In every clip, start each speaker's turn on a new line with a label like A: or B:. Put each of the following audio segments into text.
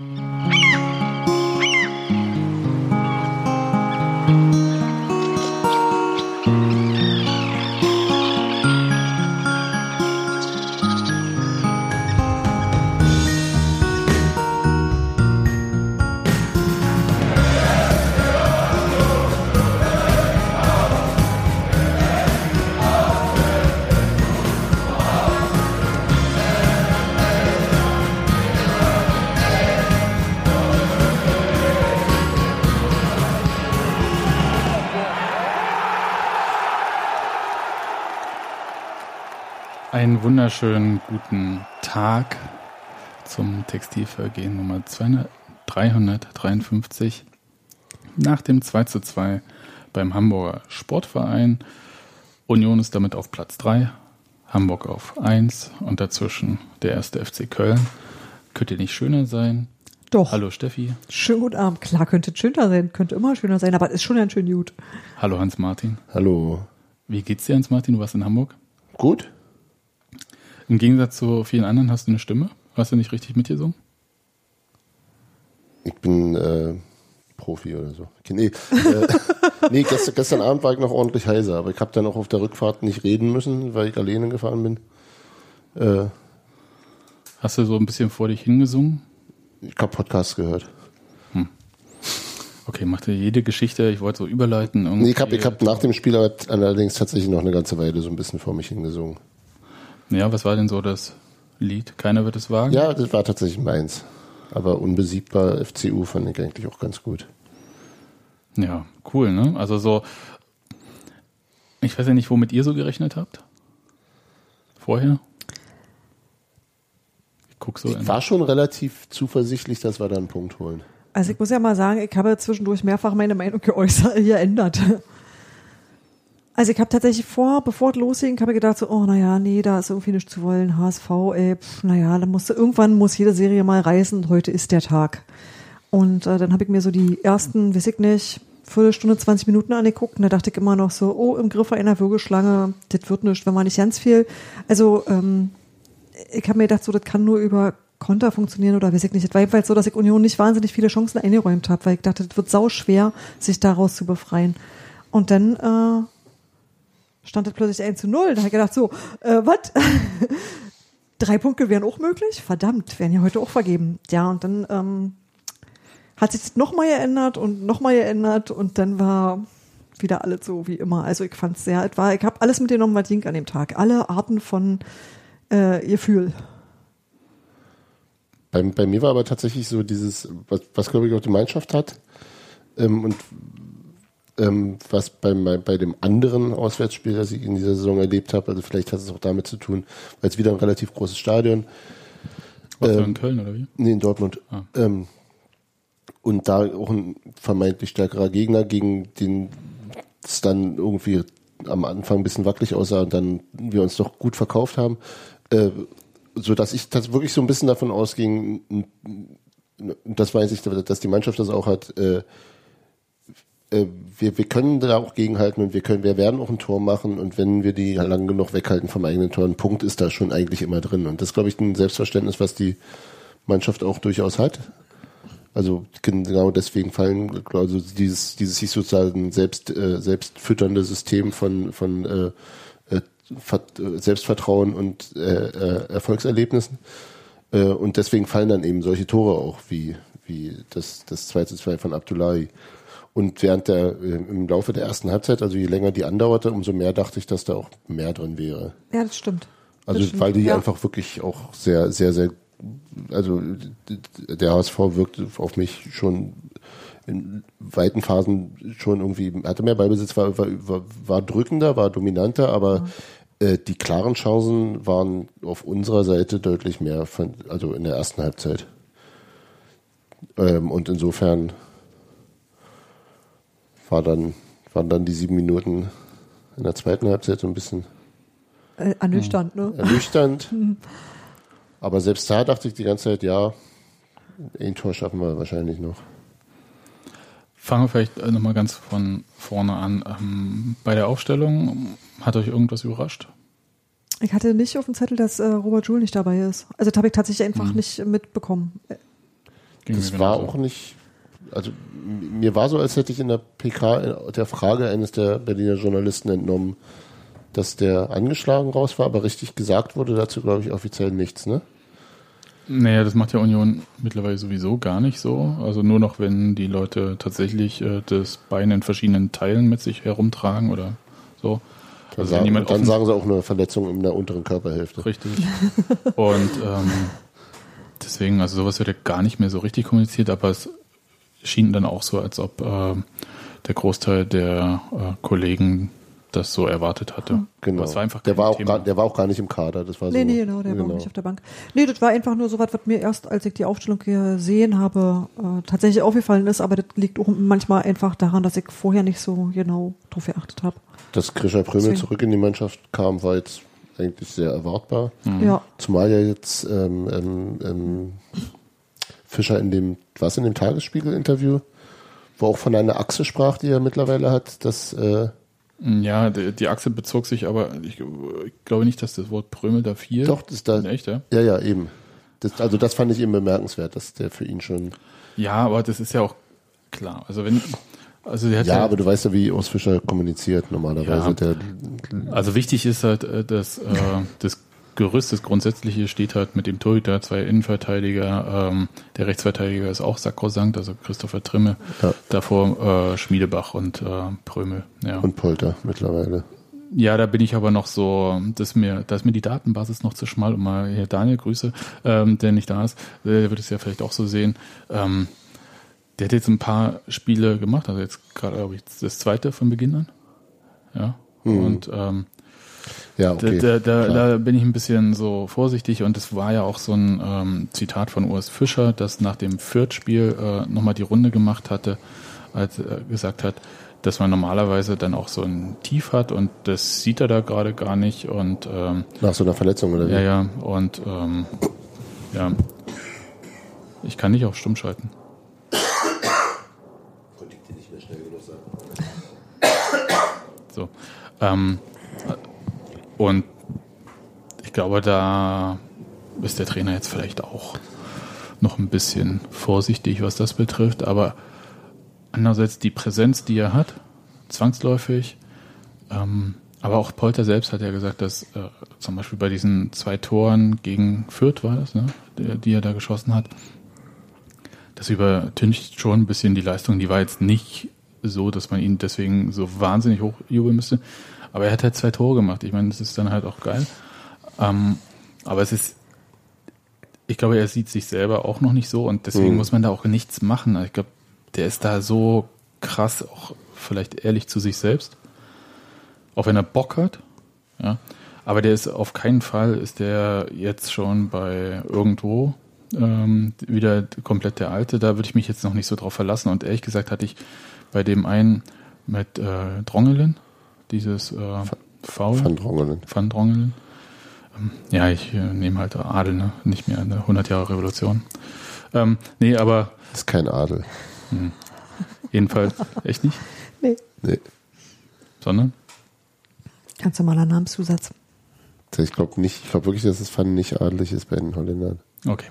A: Einen wunderschönen guten Tag zum Textilvergehen Nummer 200, 353 nach dem 2 zu 2 beim Hamburger Sportverein. Union ist damit auf Platz 3, Hamburg auf 1 und dazwischen der erste FC Köln. Könnte nicht schöner sein.
B: Doch.
A: Hallo Steffi.
B: Schönen guten Abend. Klar, könnte schöner sein, könnte immer schöner sein, aber es ist schon ein schön gut.
A: Hallo Hans-Martin.
C: Hallo.
A: Wie geht's dir, Hans-Martin? Du warst in Hamburg?
C: Gut?
A: Im Gegensatz zu vielen anderen hast du eine Stimme. Hast du nicht richtig mitgesungen?
C: Ich bin äh, Profi oder so. Nee, äh, nee gestern, gestern Abend war ich noch ordentlich heiser, aber ich habe dann auch auf der Rückfahrt nicht reden müssen, weil ich alleine gefahren bin. Äh,
A: Hast du so ein bisschen vor dich hingesungen?
C: ich habe Podcasts gehört.
A: Okay, machte jede Geschichte, ich wollte so überleiten.
C: Nee, ich habe ich hab nach dem Spiel aber allerdings tatsächlich noch eine ganze Weile so ein bisschen vor mich hingesungen.
A: Ja, was war denn so das Lied? Keiner wird es wagen?
C: Ja, das war tatsächlich meins. Aber unbesiegbar FCU fand ich eigentlich auch ganz gut.
A: Ja, cool, ne? Also so, ich weiß ja nicht, womit ihr so gerechnet habt. Vorher? Ich guck so.
C: Ich
A: in-
C: war schon relativ zuversichtlich, dass wir da einen Punkt holen.
B: Also ich muss ja mal sagen, ich habe zwischendurch mehrfach meine Meinung geäußert, geändert. Also ich habe tatsächlich vor, bevor es losging, habe ich gedacht so, oh naja, nee, da ist irgendwie nicht zu wollen, HSV, ey, pf, naja, da musste, irgendwann muss jede Serie mal reißen heute ist der Tag. Und äh, dann habe ich mir so die ersten, weiß ich nicht, Viertelstunde, 20 Minuten angeguckt und da dachte ich immer noch so, oh, im Griff einer Würgeschlange, das wird nicht, wenn man nicht ganz viel. Also ähm, ich habe mir gedacht, so, das kann nur über Konter funktionieren oder weiß ich nicht. Es war jedenfalls so, dass ich Union nicht wahnsinnig viele Chancen eingeräumt habe, weil ich dachte, das wird sau schwer, sich daraus zu befreien. Und dann äh, stand es plötzlich 1 zu 0. Da habe ich gedacht, so, äh, was? Drei Punkte wären auch möglich? Verdammt, wären ja heute auch vergeben. Ja, und dann ähm, hat sich das nochmal geändert und nochmal geändert und dann war wieder alles so wie immer. Also ich fand es sehr, es ich habe alles mitgenommen, was ging an dem Tag. Alle Arten von äh, Gefühl.
C: Bei, bei mir war aber tatsächlich so dieses, was, was glaube ich auch die Mannschaft hat ähm, und ähm, was bei, bei dem anderen Auswärtsspiel, das ich in dieser Saison erlebt habe, also vielleicht hat es auch damit zu tun, weil es wieder ein relativ großes Stadion,
A: du
C: ähm,
A: in Köln oder wie?
C: nee, in Dortmund,
A: Ah.
C: ähm, und da auch ein vermeintlich stärkerer Gegner, gegen den es dann irgendwie am Anfang ein bisschen wackelig aussah und dann wir uns doch gut verkauft haben, äh, so dass ich das wirklich so ein bisschen davon ausging, das weiß ich, dass die Mannschaft das auch hat, äh, äh, wir, wir können da auch gegenhalten und wir können, wir werden auch ein Tor machen und wenn wir die lang genug weghalten vom eigenen Tor, ein Punkt ist da schon eigentlich immer drin. Und das glaube ich, ein Selbstverständnis, was die Mannschaft auch durchaus hat. Also genau deswegen fallen, also dieses, dieses sich sozusagen selbst, äh, selbst fütternde System von, von äh, äh, äh, Selbstvertrauen und äh, äh, Erfolgserlebnissen. Äh, und deswegen fallen dann eben solche Tore auch wie, wie das, das 2 zu 2 von Abdullahi. Und während der, äh, im Laufe der ersten Halbzeit, also je länger die andauerte, umso mehr dachte ich, dass da auch mehr drin wäre.
B: Ja, das stimmt.
C: Also
B: Das stimmt.
C: weil die
B: ja.
C: einfach wirklich auch sehr, sehr, sehr, also der HSV wirkte auf mich schon in weiten Phasen schon irgendwie, hatte mehr Ballbesitz, war, war, war, drückender, war dominanter, aber äh, die klaren Chancen waren auf unserer Seite deutlich mehr, von, also in der ersten Halbzeit. Ähm, und insofern war dann, waren dann die sieben Minuten in der zweiten Halbzeit so ein bisschen
B: Äh, ernüchternd, ne?
C: ernüchternd. Aber selbst da dachte ich die ganze Zeit, ja, ein Tor schaffen wir wahrscheinlich noch.
A: Fangen wir vielleicht äh, nochmal ganz von vorne an. Ähm, bei der Aufstellung hat euch irgendwas überrascht?
B: Ich hatte nicht auf dem Zettel, dass äh, Robert Joule nicht dabei ist. Also das habe ich tatsächlich einfach
C: Mhm.
B: nicht mitbekommen.
A: Ging
C: das war
A: genauso.
C: auch nicht, also mir war so, als hätte ich in der PK der Frage eines der Berliner Journalisten entnommen, dass der angeschlagen raus war, aber richtig gesagt wurde dazu, glaube ich, offiziell nichts, ne?
A: Naja, das macht ja Union mittlerweile sowieso gar nicht so. Also nur noch, wenn die Leute tatsächlich äh, das Bein in verschiedenen Teilen mit sich herumtragen oder so.
C: Dann,
A: Also
C: sagen, dann
A: offen-
C: sagen sie auch eine Verletzung in der unteren Körperhälfte.
A: Richtig. Und ähm, deswegen, also sowas wird ja gar nicht mehr so richtig kommuniziert, aber es schien dann auch so, als ob äh, der Großteil der äh, Kollegen das so erwartet hatte.
C: Genau.
A: Aber es war einfach
C: der, war auch
A: Thema.
C: gar, der war auch gar nicht im Kader. Das war
B: Nee,
C: so,
B: nee, genau, der war auch nicht auf der Bank. Nee, das war einfach nur so was, was mir erst, als ich die Aufstellung gesehen habe, äh, tatsächlich aufgefallen ist, aber das liegt auch manchmal einfach daran, dass ich vorher nicht so genau drauf geachtet habe.
C: Dass Grisha Prömel zurück in die Mannschaft kam, war jetzt eigentlich sehr erwartbar.
B: Ja.
C: Zumal ja jetzt ähm, ähm, ähm, Fischer in dem, was in dem Tagesspiegel-Interview, wo auch von einer Achse sprach, die er mittlerweile hat, dass äh,
A: Ja, die, die Achse bezog sich aber, ich, ich glaube nicht, dass das Wort Prömel da fiel.
C: doch, das da,
A: Echt, ja?
C: ja, ja, eben. Das, also das fand ich eben bemerkenswert, dass der für ihn schon.
A: Ja, aber das ist ja auch klar. Also wenn, also der hat
C: Ja, aber du weißt ja, wie Urs Fischer kommuniziert normalerweise.
A: Ja. Also wichtig ist halt, äh, dass äh, das Gerüst, das Grundsätzliche steht halt mit dem Torhüter, zwei Innenverteidiger, ähm, der Rechtsverteidiger ist auch sakrosankt, also Christopher Trimme,
C: Ja.
A: davor äh, Schmiedebach und äh, Prömel. Ja.
C: und Polter mittlerweile.
A: ja, da bin ich aber noch so, dass mir, da ist mir die Datenbasis noch zu schmal, um mal hier Daniel Grüße, ähm, der nicht da ist, äh, der wird es ja vielleicht auch so sehen. Ähm, der hat jetzt ein paar Spiele gemacht, also jetzt gerade, glaube ich, das zweite von Beginn an. Ja. Und ähm,
C: Ja, okay.
A: da, da, da, da bin ich ein bisschen so vorsichtig und es war ja auch so ein ähm, Zitat von Urs Fischer, das nach dem Fürth-Spiel äh, nochmal die Runde gemacht hatte, als er gesagt hat, dass man normalerweise dann auch so ein Tief hat und das sieht er da gerade gar nicht und ähm,
C: Nach so einer Verletzung oder wie?
A: ja, ja, und ähm, ja, ich kann nicht auf stumm schalten. So. Ähm, und ich glaube, da ist der Trainer jetzt vielleicht auch noch ein bisschen vorsichtig, was das betrifft. Aber andererseits die Präsenz, die er hat, zwangsläufig. Ähm, aber auch Polter selbst hat ja gesagt, dass äh, zum Beispiel bei diesen zwei Toren gegen Fürth war das, ne, die, die er da geschossen hat, das übertüncht schon ein bisschen die Leistung. Die war jetzt nicht so, dass man ihn deswegen so wahnsinnig hochjubeln müsste. Aber er hat halt zwei Tore gemacht. Ich meine, das ist dann halt auch geil. Ähm, aber es ist, ich glaube, er sieht sich selber auch noch nicht so und deswegen
C: Mhm.
A: muss man da auch nichts machen. Ich glaube, der ist da so krass, auch vielleicht ehrlich zu sich selbst. Auch wenn er Bock hat. Ja. Aber der ist auf keinen Fall, ist der jetzt schon bei irgendwo ähm, wieder komplett der Alte. Da würde ich mich jetzt noch nicht so drauf verlassen. Und ehrlich gesagt hatte ich bei dem einen mit äh, Drongelen, dieses äh, Foul.
C: Van Drongelen.
A: Van Drongelen. Ähm, ja, ich äh, nehme halt Adel, ne? nicht mehr eine 100 Jahre Revolution. Ähm, nee, aber
C: Das ist kein Adel.
A: jedenfalls echt nicht,
B: Nee,
C: Nee.
A: sondern
B: ganz normaler Namenszusatz.
C: Ich glaube nicht, ich glaube wirklich, dass es Van nicht adelig ist bei den Holländern.
A: okay.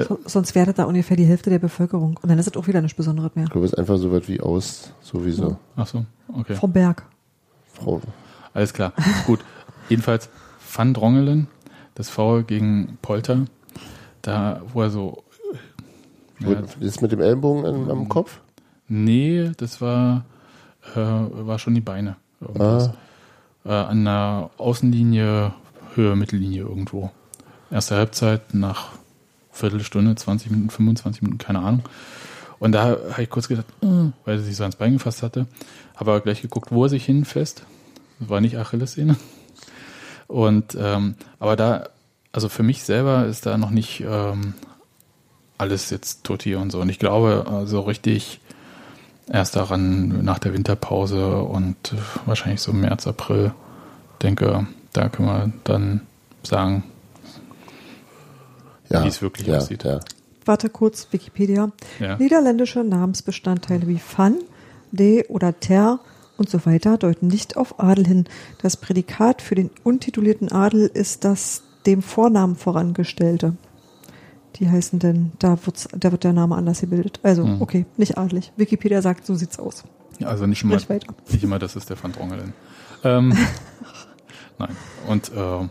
B: So, sonst wäre das da ungefähr die Hälfte der Bevölkerung. Und dann ist das auch wieder nichts Besonderes mehr.
C: Ich glaube, es ist einfach so weit wie aus, sowieso.
A: Ach so, okay.
B: Vom Berg.
C: Frau,
A: Alles klar. Gut. Jedenfalls Van Drongelen, das Foul gegen Polter, da wo er so ja,
C: ist mit dem Ellenbogen am,
A: Mhm.
C: am Kopf?
A: Nee, das war, äh, war schon die Beine. Irgendwas. Äh, an der Außenlinie, Höhe, Mittellinie irgendwo. Erste Halbzeit nach Viertelstunde, 20 Minuten, 25 Minuten, keine Ahnung. Und da habe ich kurz gedacht, äh, weil er sich so ans Bein gefasst hatte, habe aber gleich geguckt, wo er sich hinfasst. Das war nicht Achillessehne. Und ähm, aber da, also für mich selber ist da noch nicht ähm, alles jetzt tutti und so. Und ich glaube, so richtig erst daran nach der Winterpause und wahrscheinlich so März, April, denke, da können wir dann sagen,
C: Ja.
A: Wie es wirklich
C: ja,
A: aussieht.
C: Ja.
B: Warte kurz, Wikipedia.
A: Ja.
B: Niederländische Namensbestandteile wie van, de oder ter und so weiter deuten nicht auf Adel hin. Das Prädikat für den untitulierten Adel ist das dem Vornamen vorangestellte. die heißen denn, da, da wird der Name anders gebildet. Also,
A: Hm.
B: okay, nicht adelig. Wikipedia sagt, so sieht's aus.
A: Ja, Also nicht immer,
B: weiter.
A: nicht immer, das ist der Van Drongelen. Ähm, nein. Und äh,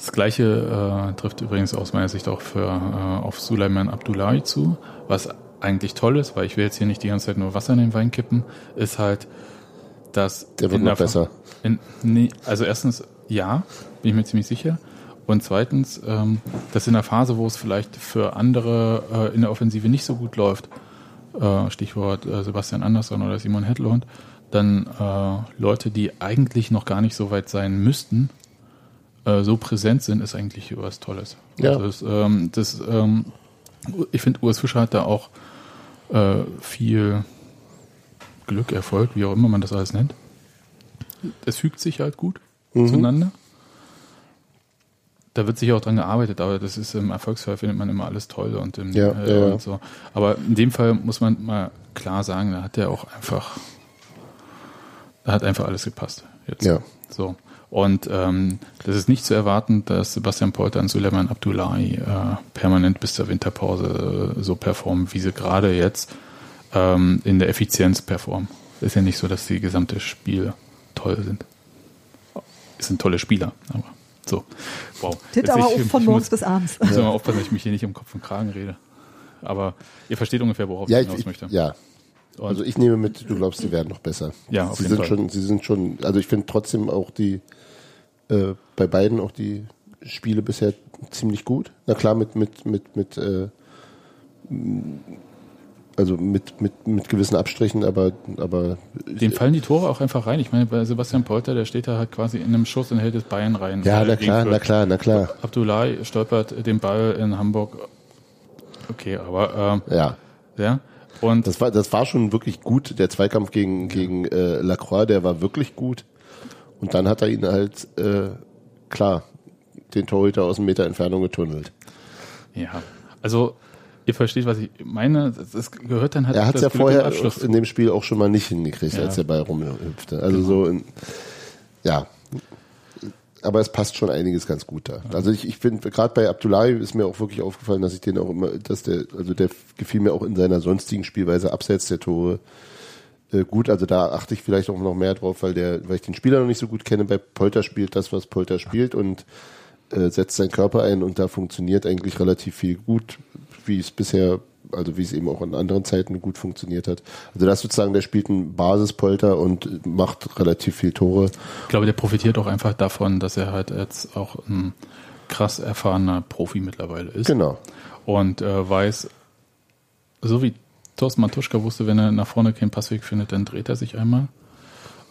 A: das gleiche äh, trifft übrigens aus meiner Sicht auch für äh, auf Suleiman Abdullahi zu, was eigentlich toll ist, weil ich will jetzt hier nicht die ganze Zeit nur Wasser in den Wein kippen, ist halt, dass
C: Der wird
A: in
C: noch
A: der-
C: besser.
A: In, nee, also erstens ja, bin ich mir ziemlich sicher. Und zweitens, ähm, dass in der Phase, wo es vielleicht für andere äh, in der Offensive nicht so gut läuft, äh, Stichwort äh, Sebastian Andersson oder Simon Hedlund, dann äh, Leute, die eigentlich noch gar nicht so weit sein müssten, äh, so präsent sind, ist eigentlich was Tolles.
C: Ja.
A: Also das, ähm, das, ähm, ich finde, Urs Fischer hat da auch äh, viel Glück, Erfolg, wie auch immer man das alles nennt. Es fügt sich halt gut
C: Mhm.
A: zueinander. Da wird sicher auch dran gearbeitet, aber das ist im Erfolgsfall findet man immer alles toll und, im,
C: Ja,
A: äh,
C: ja,
A: und so. Aber in dem Fall muss man mal klar sagen, da hat er auch einfach, da hat einfach alles gepasst. Jetzt.
C: Ja.
A: So. Und ähm, das ist nicht zu erwarten, dass Sebastian Polter und Suleiman Abdullahi äh, permanent bis zur Winterpause äh, so performen, wie sie gerade jetzt ähm, in der Effizienz performen. Ist ja nicht so, dass die gesamte Spiel toll sind. Es sind tolle Spieler, aber so. Wow.
B: Das
A: Jetzt
B: aber
A: ich-
B: auch von morgens bis abends.
A: Ich muss mal aufpassen, dass ich mich hier nicht um Kopf und Kragen rede. Aber ihr versteht ungefähr, worauf
C: Ja,
A: ich
C: ich,
A: hinaus
C: ich,
A: möchte.
C: ja.
A: Und-
C: Also ich nehme mit, du glaubst, sie werden noch besser.
A: Ja, auf
C: sie
A: jeden
C: sind
A: Fall.
C: schon, sie sind schon, also ich finde trotzdem auch die, äh, bei beiden auch die Spiele bisher ziemlich gut. Na klar, mit, mit, mit, mit, äh, also mit, mit, mit gewissen Abstrichen, aber, aber
A: Dem fallen die Tore auch einfach rein. Ich meine, bei Sebastian Polter, der steht da halt quasi in einem Schuss und hält das Bein rein.
C: ja, na klar, na klar, na klar.
A: Abdullahi stolpert den Ball in Hamburg. Okay, aber ähm,
C: Ja.
A: ja. Und
C: Das war, das war schon wirklich gut. Der Zweikampf gegen, gegen äh, Lacroix, der war wirklich gut. Und dann hat er ihn halt, äh, klar, den Torhüter aus einem Meter Entfernung getunnelt.
A: ja, also ihr versteht, was ich meine. Das, gehört dann halt
C: Er hat es ja
A: Glück
C: vorher in dem Spiel auch schon mal nicht hingekriegt,
A: Ja.
C: als der Ball rumhüpfte. Also so, in, ja. Aber es passt schon einiges ganz gut da. Also ich, ich finde, gerade bei Abdullahi ist mir auch wirklich aufgefallen, dass ich den auch immer, dass der, also der gefiel mir auch in seiner sonstigen Spielweise abseits der Tore äh, gut. Also da achte ich vielleicht auch noch mehr drauf, weil der, weil ich den Spieler noch nicht so gut kenne. Bei Polter spielt das, was Polter spielt und äh, setzt seinen Körper ein und da funktioniert eigentlich relativ viel gut, wie es bisher, also wie es eben auch in anderen Zeiten gut funktioniert hat. Also das sozusagen, der spielt einen Basispolter und macht relativ viel Tore.
A: Ich glaube, der profitiert auch einfach davon, dass er halt jetzt auch ein krass erfahrener Profi mittlerweile ist.
C: Genau.
A: Und äh, weiß, so wie Thorsten Matuschka wusste, wenn er nach vorne keinen Passweg findet, dann dreht er sich einmal,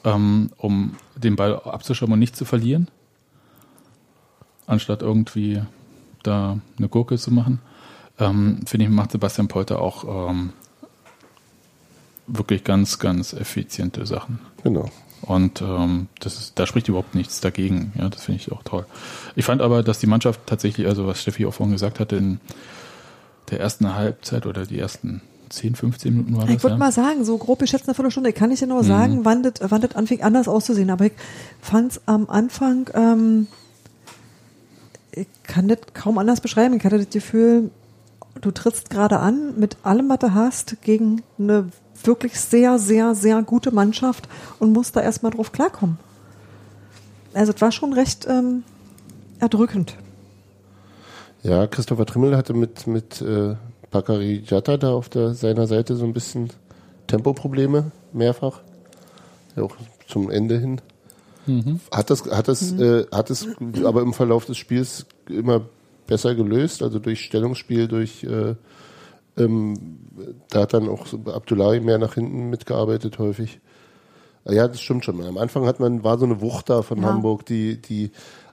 A: ähm, um den Ball abzuschirmen und nicht zu verlieren, anstatt irgendwie da eine Gurke zu machen. Ähm, Finde ich, macht Sebastian Polter auch ähm, wirklich ganz, ganz effiziente Sachen.
C: Genau.
A: Und ähm, das ist, da spricht überhaupt nichts dagegen. Ja, das finde ich auch toll. Ich fand aber, dass die Mannschaft tatsächlich, also was Steffi auch vorhin gesagt hatte, in der ersten Halbzeit oder die ersten 10, 15 Minuten war das.
B: Ich würde
A: ja?
B: mal sagen, so grob geschätzt eine Viertelstunde. Ich kann nicht
A: Mhm.
B: genau sagen, wann das, wann das anfing anders auszusehen. Aber ich fand es am Anfang, ähm, ich kann das kaum anders beschreiben. Ich hatte das Gefühl, du trittst gerade an mit allem, was du hast, gegen eine wirklich sehr, sehr, sehr gute Mannschaft und musst da erstmal drauf klarkommen. Also es war schon recht ähm, erdrückend.
C: Ja, Christopher Trimmel hatte mit, mit äh, Bakary Jatta da auf der, seiner Seite so ein bisschen Tempoprobleme, mehrfach. Ja, auch zum Ende hin. Hat das, hat das, äh, hat es aber im Verlauf des Spiels immer besser gelöst, also durch Stellungsspiel, durch äh, ähm, da hat dann auch Abdullahi mehr nach hinten mitgearbeitet häufig. Ja, das stimmt schon. Am Anfang hat man, war so eine Wucht da von
B: Ja.
C: Hamburg, die, die,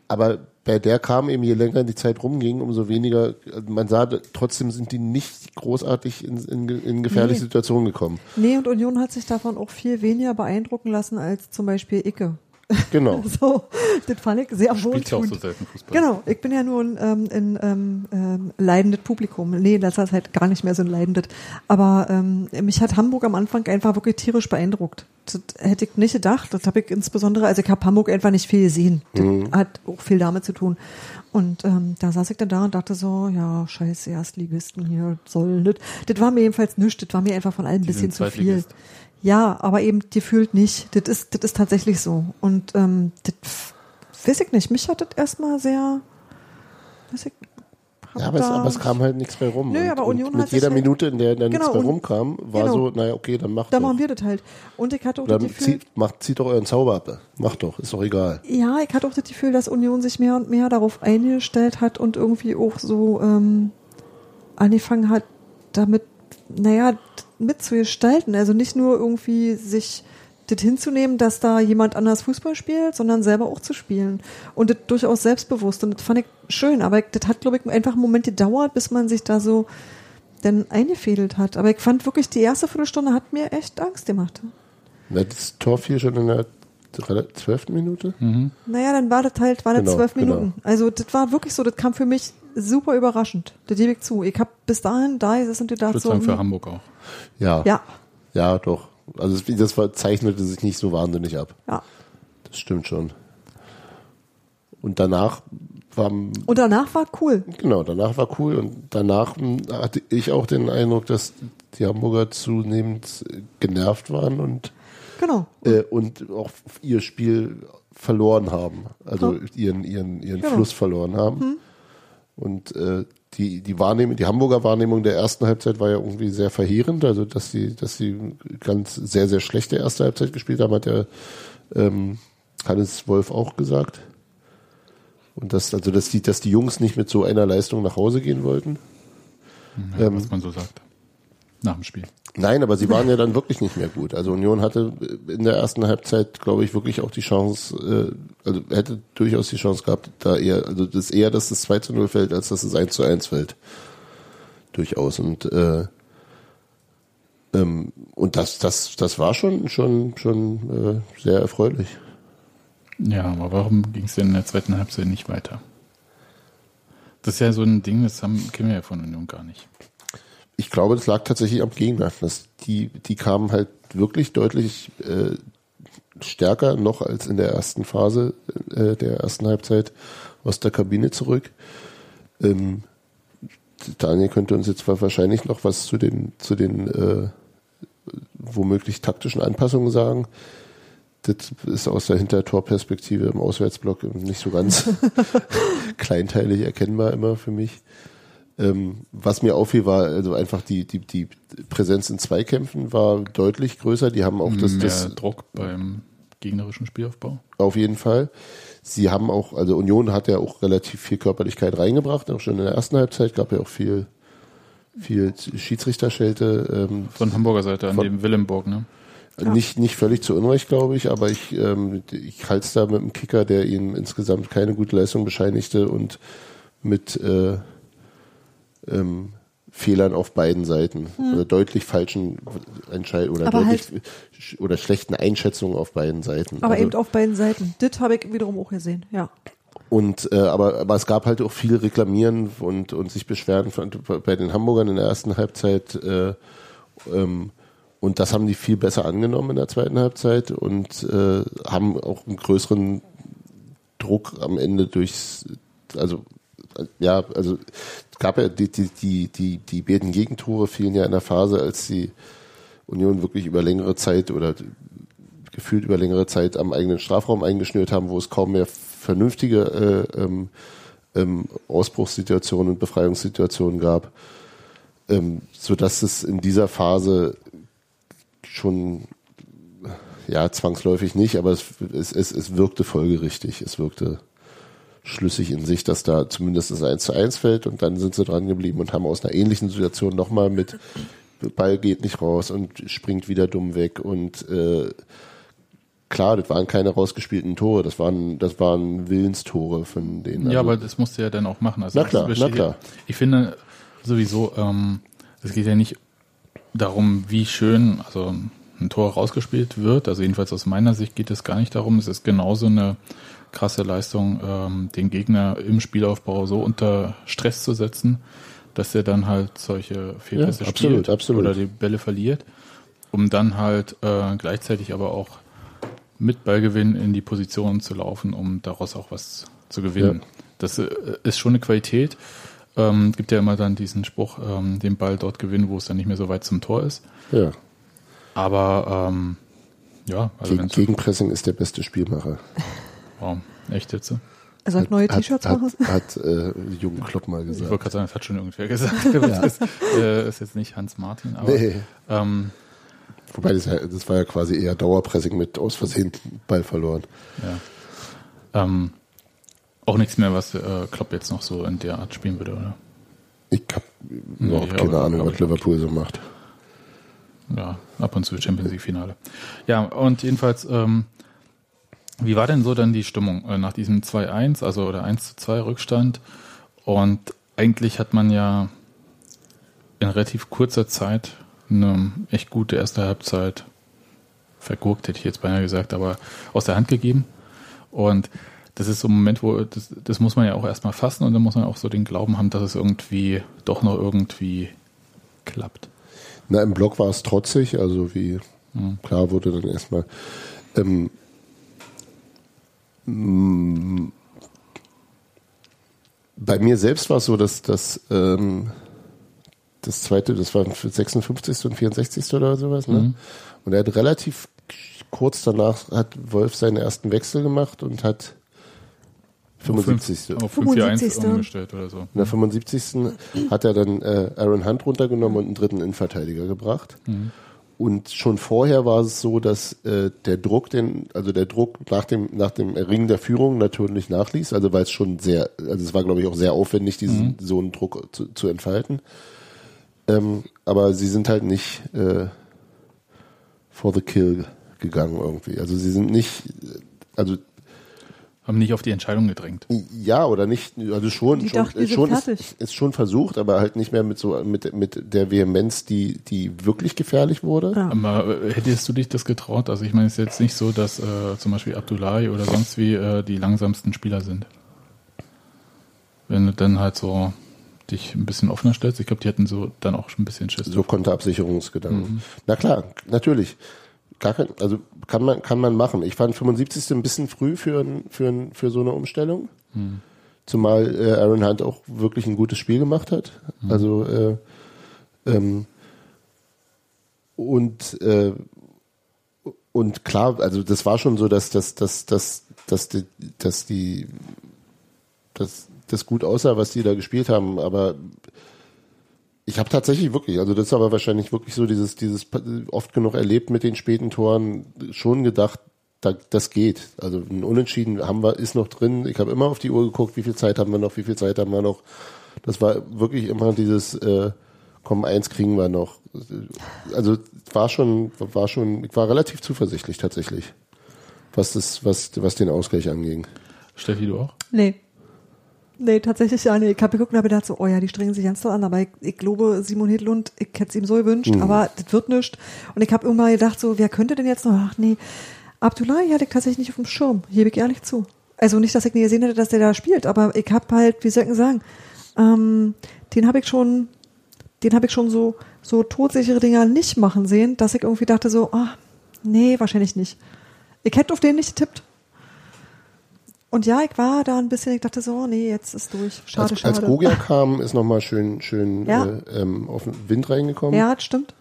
C: aber bei der kam eben, je länger die Zeit rumging, umso weniger, man sah, trotzdem sind die nicht großartig in, in, in gefährliche
B: Nee.
C: Situationen gekommen.
B: Nee, und Union hat sich davon auch viel weniger beeindrucken lassen als zum Beispiel Icke.
C: Genau.
B: So, das fand ich sehr
A: Spielt ja auch so selten Fußball.
B: Genau, ich bin ja nur ein, ähm, ein ähm, ähm, leidendes Publikum. Nee, das ist halt gar nicht mehr so ein leidendes. Aber ähm, mich hat Hamburg am Anfang einfach wirklich tierisch beeindruckt. Das hätte ich nicht gedacht. Das habe ich insbesondere, also ich habe Hamburg einfach nicht viel gesehen. Das hat auch viel damit zu tun. Und ähm, da saß ich dann da und dachte so, ja, scheiße, Erstligisten hier soll nicht. Das war mir jedenfalls nichts, das war mir einfach von allem ein bisschen zu viel. Ja, aber eben gefühlt nicht. Das ist, das ist tatsächlich so. Und ähm, das weiß ich nicht. Mich hat das erstmal sehr. Weiß ich,
C: Ja, aber es, aber es kam halt nichts bei rum.
B: Nö, aber Union
C: und mit jeder
B: halt-
C: Minute, in der dann nichts
B: Genau,
C: bei
B: und-
C: rumkam, war
B: genau.
C: so, naja, okay, dann macht
B: Da
C: doch.
B: machen wir das halt. Und ich hatte auch das
C: Dann
B: Gefühl,
C: zieht, macht, zieht doch euren Zauber ab. Macht doch, ist doch egal.
B: ja, ich hatte auch das Gefühl, dass Union sich mehr und mehr darauf eingestellt hat und irgendwie auch so ähm, angefangen hat, damit, naja, mitzugestalten. Also nicht nur irgendwie sich das hinzunehmen, dass da jemand anders Fußball spielt, sondern selber auch zu spielen. Und das durchaus selbstbewusst. Und das fand ich schön. Aber das hat, glaube ich, einfach einen Moment gedauert, bis man sich da so dann eingefädelt hat. Aber ich fand wirklich, die erste Viertelstunde hat mir echt Angst gemacht.
C: Na, Das Tor fiel schon in der zwölften Minute.
B: Naja, dann war das halt, war das
C: Genau,
B: zwölf
C: genau.
B: Minuten. Also das war wirklich so, das kam für mich super überraschend. Das gebe ich zu. Ich habe bis dahin da gesessen und gedacht so,
A: für
B: hm,
A: Hamburg auch.
C: Ja.
B: ja,
C: Ja, doch. Also das zeichnete sich nicht so wahnsinnig ab.
B: ja.
C: Das stimmt schon. Und danach war,
B: Und danach war cool.
C: genau, danach war cool und danach hm, hatte ich auch den Eindruck, dass die Hamburger zunehmend genervt waren und,
B: Genau.
C: äh, und auch ihr Spiel verloren haben. Also
B: Ja.
C: ihren, ihren, ihren
B: Genau.
C: Fluss verloren haben. Und äh, die, die Wahrnehmung, die Hamburger Wahrnehmung der ersten Halbzeit war ja irgendwie sehr verheerend. Also dass sie, dass sie ganz sehr, sehr schlechte erste Halbzeit gespielt haben, hat ja ähm, Hannes Wolf auch gesagt. Und dass, also dass die, dass die Jungs nicht mit so einer Leistung nach Hause gehen wollten.
A: Ja,
C: Ähm,
A: was man so sagt. Nach dem Spiel.
C: Nein, aber sie waren ja dann wirklich nicht mehr gut. Also Union hatte in der ersten Halbzeit, glaube ich, wirklich auch die Chance, äh, also hätte durchaus die Chance gehabt, da eher, also das eher, dass das 2 zu 0 fällt, als dass es 1 zu 1 fällt. Durchaus. Und äh, ähm, und das, das, das war schon, schon, schon äh, sehr erfreulich.
A: Ja, aber warum ging es denn in der zweiten Halbzeit nicht weiter? Das ist ja so ein Ding, das haben, kennen wir ja von Union gar nicht.
C: Ich glaube, das lag tatsächlich am Gegner. Das, die, die kamen halt wirklich deutlich äh, stärker noch als in der ersten Phase äh, der ersten Halbzeit aus der Kabine zurück. Ähm, Daniel könnte uns jetzt wahrscheinlich noch was zu den, zu den äh, womöglich taktischen Anpassungen sagen. Das ist aus der Hintertorperspektive im Auswärtsblock nicht so ganz kleinteilig erkennbar immer für mich. Ähm, was mir auffiel, war also einfach die, die, die Präsenz in Zweikämpfen war deutlich größer. Die haben auch das,
A: Mehr
C: das
A: Druck beim gegnerischen Spielaufbau.
C: auf jeden Fall. Sie haben auch, also Union hat ja auch relativ viel Körperlichkeit reingebracht, auch schon in der ersten Halbzeit gab ja auch viel, viel Schiedsrichterschelte. Ähm,
A: Von Hamburger Seite an
C: Von-
A: dem Willemborg, ne?
C: Nicht, nicht völlig zu Unrecht, glaube ich, aber ich, ähm, ich halte es da mit einem Kicker, der ihm insgesamt keine gute Leistung bescheinigte und mit äh, ähm, Fehlern auf beiden Seiten. Oder deutlich falschen Entscheidungen oder,
B: Hm.
C: Sch- oder schlechten Einschätzungen auf beiden Seiten.
B: Aber
C: Also-
B: eben auf beiden Seiten. Das habe ich wiederum auch gesehen, ja.
C: Und äh, aber, aber es gab halt auch viel Reklamieren und, und sich beschweren von, bei den Hamburgern in der ersten Halbzeit. Äh, ähm, und das haben die viel besser angenommen in der zweiten Halbzeit und äh, haben auch einen größeren Druck am Ende durchs, also ja, also es gab ja die, die, die, die, die beiden Gegentore fielen ja in der Phase, als die Union wirklich über längere Zeit oder gefühlt über längere Zeit am eigenen Strafraum eingeschnürt haben, wo es kaum mehr vernünftige äh, ähm, ähm, Ausbruchssituationen und Befreiungssituationen gab, ähm, so dass es in dieser Phase schon ja zwangsläufig nicht, aber es, es, es, es wirkte folgerichtig, es wirkte schlüssig in sich, dass da zumindest das 1 zu 1 fällt und dann sind sie dran geblieben und haben aus einer ähnlichen Situation nochmal mit Ball geht nicht raus und springt wieder dumm weg und äh, klar, das waren keine rausgespielten Tore, das waren, das waren Willenstore von denen.
A: ja,
C: Also,
A: aber das musst du ja dann auch machen. Also
C: Na klar, na klar.
A: Ich finde sowieso, ähm, es geht ja nicht darum, wie schön also ein Tor rausgespielt wird. Also jedenfalls aus meiner Sicht geht es gar nicht darum. Es ist genauso eine krasse Leistung, ähm, den Gegner im Spielaufbau so unter Stress zu setzen, dass er dann halt solche Fehlpässe
C: Ja, absolut,
A: spielt
C: absolut.
A: oder die Bälle verliert, um dann halt äh, gleichzeitig aber auch mit Ballgewinn in die Position zu laufen, um daraus auch was zu gewinnen. das äh, ist schon eine Qualität. Ähm, gibt ja immer dann diesen Spruch, ähm, den Ball dort gewinnen, wo es dann nicht mehr so weit zum Tor ist.
C: Ja.
A: Aber ähm, ja, also
C: Gegen, Gegenpressing ist der beste Spielmacher.
A: wow, echt jetzt? so?
B: Er sagt neue
C: Hat-
B: T-Shirts
C: hat,
B: machen.
C: Hat, äh, Jürgen Klopp mal
A: Ich
C: gesagt.
A: wollte gerade sagen, das hat schon irgendwer gesagt. Das ist, äh, ist jetzt nicht Hans Martin, aber
C: Nee.
A: ähm,
C: Wobei das, ja, das war ja quasi eher Dauerpressing mit aus Versehen Ball verloren.
A: ja. Ähm, auch nichts mehr, was äh, Klopp jetzt noch so in der Art spielen würde, oder?
C: Ich habe
A: Nee,
C: überhaupt
A: aber-
C: keine Ahnung, was
A: ich
C: Liverpool so macht.
A: Ja, ab und zu Champions League Finale. Ja, und jedenfalls, ähm, wie war denn so dann die Stimmung äh, nach diesem 2-1, also oder 1-2 Rückstand? Und eigentlich hat man ja in relativ kurzer Zeit eine echt gute erste Halbzeit vergurkt, hätte ich jetzt beinahe gesagt, aber aus der Hand gegeben. Und das ist so ein Moment, wo das, das muss man ja auch erstmal fassen und dann muss man auch so den Glauben haben, dass es irgendwie doch noch irgendwie klappt.
C: Na, im Block war es trotzig, also wie klar wurde dann erstmal. Ähm, bei mir selbst war es so, dass das, ähm, das zweite, das war für 56. und 64. oder sowas, ne? Und er hat relativ kurz danach hat Wolf seinen ersten Wechsel gemacht und hat 75.
A: Auf 5-4-1
B: 75.
A: umgestellt oder so.
C: In der 75. hat er dann äh, Aaron Hunt runtergenommen und einen dritten Innenverteidiger gebracht. Und schon vorher war es so, dass äh, der Druck, den, also der Druck nach dem, nach dem Erringen der Führung natürlich nachließ, also weil es schon sehr, also es war glaube ich auch sehr aufwendig, diesen so einen Druck zu, zu entfalten. Ähm, aber sie sind halt nicht äh, for the kill gegangen irgendwie. Also sie sind nicht, also
A: Haben nicht auf die Entscheidung gedrängt.
C: ja, oder nicht, also schon,
B: Die
C: schon,
B: sind
C: schon ist, ist schon versucht, aber halt nicht mehr mit so mit, mit der Vehemenz, die, die wirklich gefährlich wurde.
B: Ja.
A: Aber äh, hättest du dich das getraut? Also ich meine, es ist jetzt nicht so, dass äh, zum Beispiel Abdullahi oder sonst wie äh, die langsamsten Spieler sind. Wenn du dann halt so dich ein bisschen offener stellst, ich glaube, die hätten so dann auch schon ein bisschen Schiss.
C: So Konterabsicherungsgedanken.
B: Mhm.
C: Na klar, natürlich. Gar kein, also kann man, kann man machen. Ich fand 75. ein bisschen früh für, für, für so eine Umstellung.
B: Mhm.
C: Zumal äh, Aaron Hunt auch wirklich ein gutes Spiel gemacht hat.
B: Mhm.
C: Also äh, ähm, und äh, und klar, also das war schon so, dass dass dass dass dass die, dass die dass das gut aussah, was die da gespielt haben, aber ich habe tatsächlich wirklich, also das ist aber wahrscheinlich wirklich so dieses, dieses oft genug erlebt mit den späten Toren, schon gedacht, da, das geht. Also ein Unentschieden haben wir, ist noch drin. Ich habe immer auf die Uhr geguckt, wie viel Zeit haben wir noch, wie viel Zeit haben wir noch. Das war wirklich immer dieses, äh, komm, eins kriegen wir noch. Also war schon, war schon, ich war relativ zuversichtlich tatsächlich, was das, was, was den Ausgleich anging.
A: Steffi, du auch?
B: Nee. Nee, tatsächlich ja. Nee. Ich habe geguckt und habe gedacht so, oh ja, die strengen sich ganz toll an, aber ich, ich glaube, Simon Hedlund, ich hätte es ihm so gewünscht, aber das wird nicht. Und ich habe irgendwann gedacht so, wer könnte denn jetzt noch, ach nee, Abdullahi hatte ich tatsächlich nicht auf dem Schirm, gebe ich ehrlich zu. Also nicht, dass ich nie gesehen hätte, dass der da spielt, aber ich habe halt, wie soll ich sagen, ähm, den habe ich schon, den habe ich schon so, so todsichere Dinger nicht machen sehen, dass ich irgendwie dachte so, ah, nee, wahrscheinlich nicht. Ich hätte auf den nicht getippt. Und ja, ich war da ein bisschen, ich dachte so, oh, nee, jetzt ist durch. Schade,
C: als,
B: schade.
C: als Gogia kam, ist nochmal schön, schön
B: Ja.
C: äh, ähm, auf den Wind reingekommen.
B: ja, das stimmt.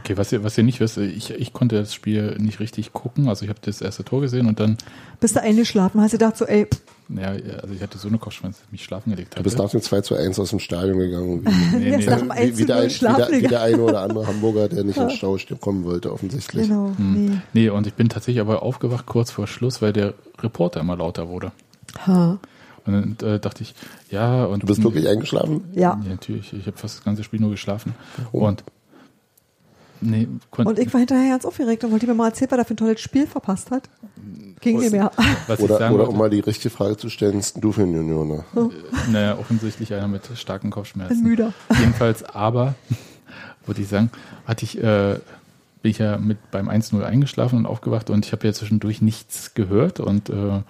A: Okay, was ihr, was ihr nicht wisst, ich, ich konnte das Spiel nicht richtig gucken. Also ich habe das erste Tor gesehen und dann,
B: Bist du eingeschlafen, hast du gedacht so, ey, pff,
A: ja, also ich hatte so eine Kopfschmerzen, dass ich mich schlafen gelegt
C: Du
A: hatte.
C: bist nach dem 2 zu 1 aus dem Stadion gegangen. Wie,
A: Nee,
B: jetzt
A: nee.
B: nach dem 1
C: wie,
B: zu
C: wie, der,
B: 0
C: ein- wie, der,
B: schlafen
C: wie der
B: gegangen.
C: eine oder andere Hamburger, der nicht in den Stau kommen wollte, offensichtlich.
B: Genau, nee.
A: Nee, und ich bin tatsächlich aber aufgewacht kurz vor Schluss, weil der Reporter immer lauter wurde.
B: Ha.
A: Und dann äh, dachte ich, ja, und
C: Du bist wirklich eingeschlafen?
B: Ja.
A: Ja, natürlich. Ich habe fast das ganze Spiel nur geschlafen. Und nee,
B: Und ich war hinterher ganz aufgeregt und wollte mir mal erzählen, was er für ein tolles Spiel verpasst hat. Ging nicht mehr.
A: was ich
C: Oder,
A: sagen
C: oder
A: wollte,
C: um mal die richtige Frage zu stellen, ist du für ein Junioner?
A: naja, offensichtlich einer mit starken Kopfschmerzen.
B: Ein Müder.
A: Jedenfalls, aber, würde ich sagen, hatte ich, äh, bin ich ja mit beim 1-0 eingeschlafen und aufgewacht und ich habe ja zwischendurch nichts gehört und äh,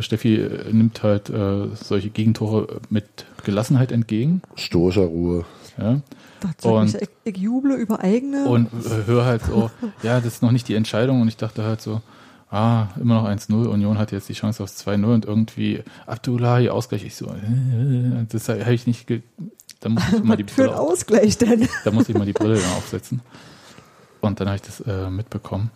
A: Steffi äh, nimmt halt äh, solche Gegentore mit Gelassenheit entgegen.
C: Stoischer Ruhe.
A: Ja.
B: Dazu
A: Und-
B: ich, ich, ich juble über eigene.
A: Und äh, höre halt so, ja, das ist noch nicht die Entscheidung. Und ich dachte halt so, ah, immer noch 1-0, Union hat jetzt die Chance aufs 2-0 und irgendwie Abdullahi Ausgleich. Ich so, äh, das habe ich nicht, da muss ich mal die Brille, auf,
B: Ausgleich denn?
A: da muss ich mal die Brille aufsetzen. Und dann habe ich das äh, mitbekommen.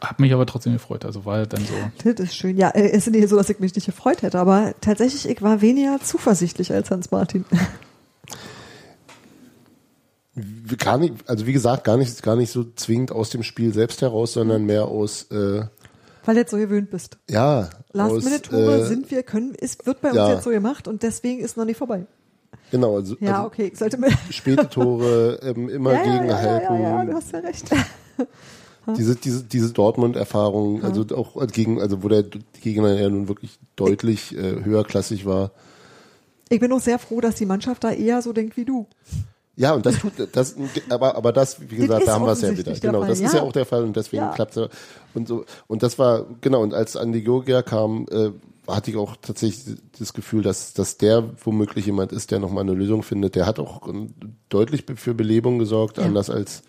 A: Hab mich aber trotzdem gefreut, also war dann so,
B: Das ist schön. Ja, äh, es ist nicht so, dass ich mich nicht gefreut hätte, aber tatsächlich, ich war weniger zuversichtlich als Hans Martin.
C: Gar nicht, also wie gesagt, gar nicht, gar nicht so zwingend aus dem Spiel selbst heraus, sondern mehr aus, äh,
B: Weil du jetzt so gewöhnt bist.
C: ja, aus,
B: Last-Minute-Tore
C: äh,
B: sind wir, können, ist, wird bei uns
C: ja.
B: jetzt so gemacht und deswegen ist noch nicht vorbei.
C: genau, also,
B: Ja,
C: also
B: okay, ich sollte mir.
C: späte Tore ähm, immer
B: ja, ja, ja,
C: gegenhalten.
B: ja, ja, ja, du hast ja recht.
C: diese, diese, diese Dortmund-Erfahrung, also auch gegen, also wo der Gegner ja nun wirklich deutlich äh, höherklassig war.
B: Ich bin auch sehr froh, dass die Mannschaft da eher so denkt wie du.
C: Ja, und das tut, das, aber, aber das, wie gesagt,
B: ist
C: da haben wir es ja wieder. Genau,
B: Fall,
C: das ist
B: ja.
C: ja auch der Fall und deswegen
B: Ja.
C: klappt es. Und so, und das war, genau, und als Andi Georgia kam, äh, hatte ich auch tatsächlich das Gefühl, dass, dass der womöglich jemand ist, der nochmal eine Lösung findet. Der hat auch ähm, deutlich für Belebung gesorgt,
B: Ja.
C: anders als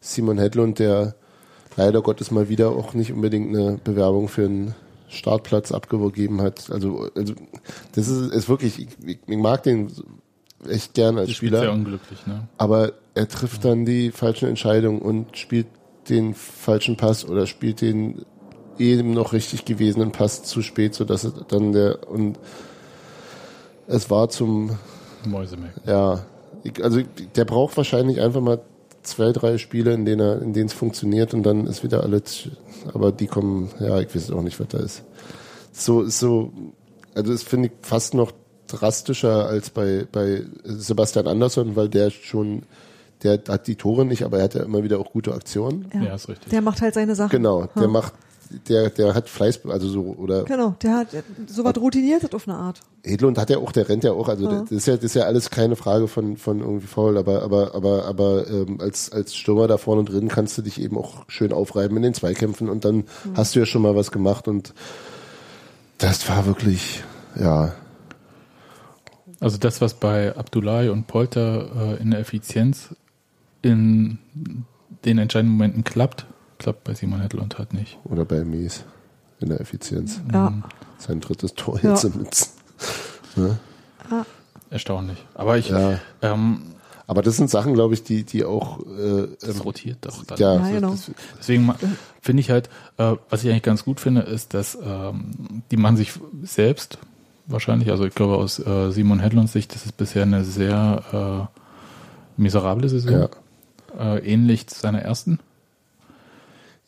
C: Simon Hedlund, der leider Gottes mal wieder auch nicht unbedingt eine Bewerbung für einen Startplatz abgegeben hat. Also, also das ist, ist wirklich, ich, ich ich mag den echt gern als Spieler
A: sehr unglücklich, ne?
C: aber er trifft dann die falschen Entscheidungen und spielt den falschen Pass oder spielt den eben noch richtig gewesenen Pass zu spät, sodass es dann der und es war zum
A: Mäusemelk.
C: ja also der braucht wahrscheinlich einfach mal zwei drei Spiele, in denen er in denen es funktioniert und dann ist wieder alles aber die kommen ja ich weiß auch nicht was da ist so so also das finde ich fast noch drastischer als bei bei Sebastian Andersson, weil der schon der hat die Tore nicht, aber er hat ja immer wieder auch gute Aktionen.
A: Ja, ist richtig.
B: Der macht halt seine Sachen.
C: Genau, der
B: Ja.
C: macht der der hat Fleiß also so oder
B: Genau, der hat so was routiniertes auf eine Art.
C: Hedlund hat ja auch, der rennt ja auch, also
B: Ja.
C: das ist ja, das ist ja alles keine Frage von, von irgendwie faul, aber, aber, aber, aber ähm, als, als Stürmer da vorne drin kannst du dich eben auch schön aufreiben in den Zweikämpfen und dann hast du ja schon mal was gemacht und das war wirklich, ja,
A: Also das, was bei Abdullahi und Polter äh, in der Effizienz in den entscheidenden Momenten klappt, klappt bei Simon Hedlund halt nicht.
C: oder bei Mies in der Effizienz.
B: Ja.
C: Sein drittes Tor
B: Ja.
C: jetzt im Netz. Ne?
A: Erstaunlich. Aber ich,
C: Ja.
A: ähm,
C: Aber das sind Sachen, glaube ich, die, die auch, äh,
A: das rotiert doch dann.
C: ja.
B: Ja, genau.
A: Das, deswegen finde ich halt, äh, was ich eigentlich ganz gut finde, ist, dass ähm, die man sich selbst wahrscheinlich, also ich glaube aus äh, Simon Hedlunds Sicht, das ist bisher eine sehr äh, miserable Saison.
C: Ja.
A: Äh, ähnlich seiner ersten,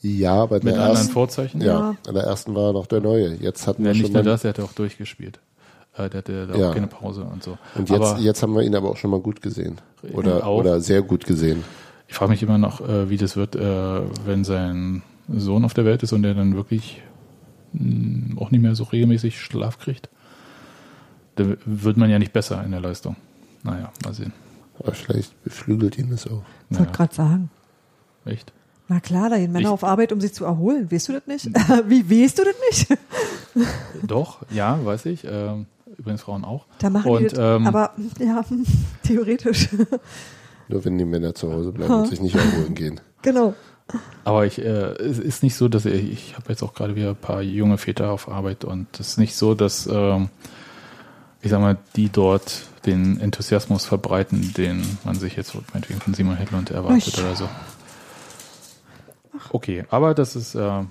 C: ja, bei
A: mit
C: der
A: anderen
C: ersten,
A: Vorzeichen.
C: ja, bei der ersten war er noch der Neue. Jetzt hatten
A: Ja,
C: wir
A: nicht
C: schon
A: nur das, er hat auch durchgespielt. Äh, der hatte da
C: Ja.
A: auch keine Pause und so.
C: und jetzt,
A: Aber
C: jetzt haben wir ihn aber auch schon mal gut gesehen. Oder,
A: Auch.
C: oder sehr gut gesehen.
A: ich frage mich immer noch, äh, wie das wird, äh, wenn sein Sohn auf der Welt ist und er dann wirklich mh, auch nicht mehr so regelmäßig Schlaf kriegt. Da wird man ja nicht besser in der Leistung. Naja, mal sehen.
C: Aber vielleicht beflügelt ihn das auch.
B: Ich wollte
A: Naja,
B: gerade sagen.
A: echt?
B: Na klar, da gehen Männer
A: Ich-
B: auf Arbeit, um sich zu erholen. Weißt du das nicht? Wie weißt du das nicht?
A: Doch, ja, weiß ich. Ähm, übrigens Frauen auch.
B: Da machen
A: und,
B: die das,
A: ähm,
B: aber ja, theoretisch.
C: Nur wenn die Männer zu Hause bleiben und sich nicht erholen gehen.
B: genau.
A: Aber ich, äh, es ist nicht so, dass ich, ich habe jetzt auch gerade wieder ein paar junge Väter auf Arbeit und es ist nicht so, dass, ähm, ich sag mal, die dort den Enthusiasmus verbreiten, den man sich jetzt meinetwegen von Simon Hedlund erwartet
B: Ach.
A: oder so. Okay, aber das ist, äh,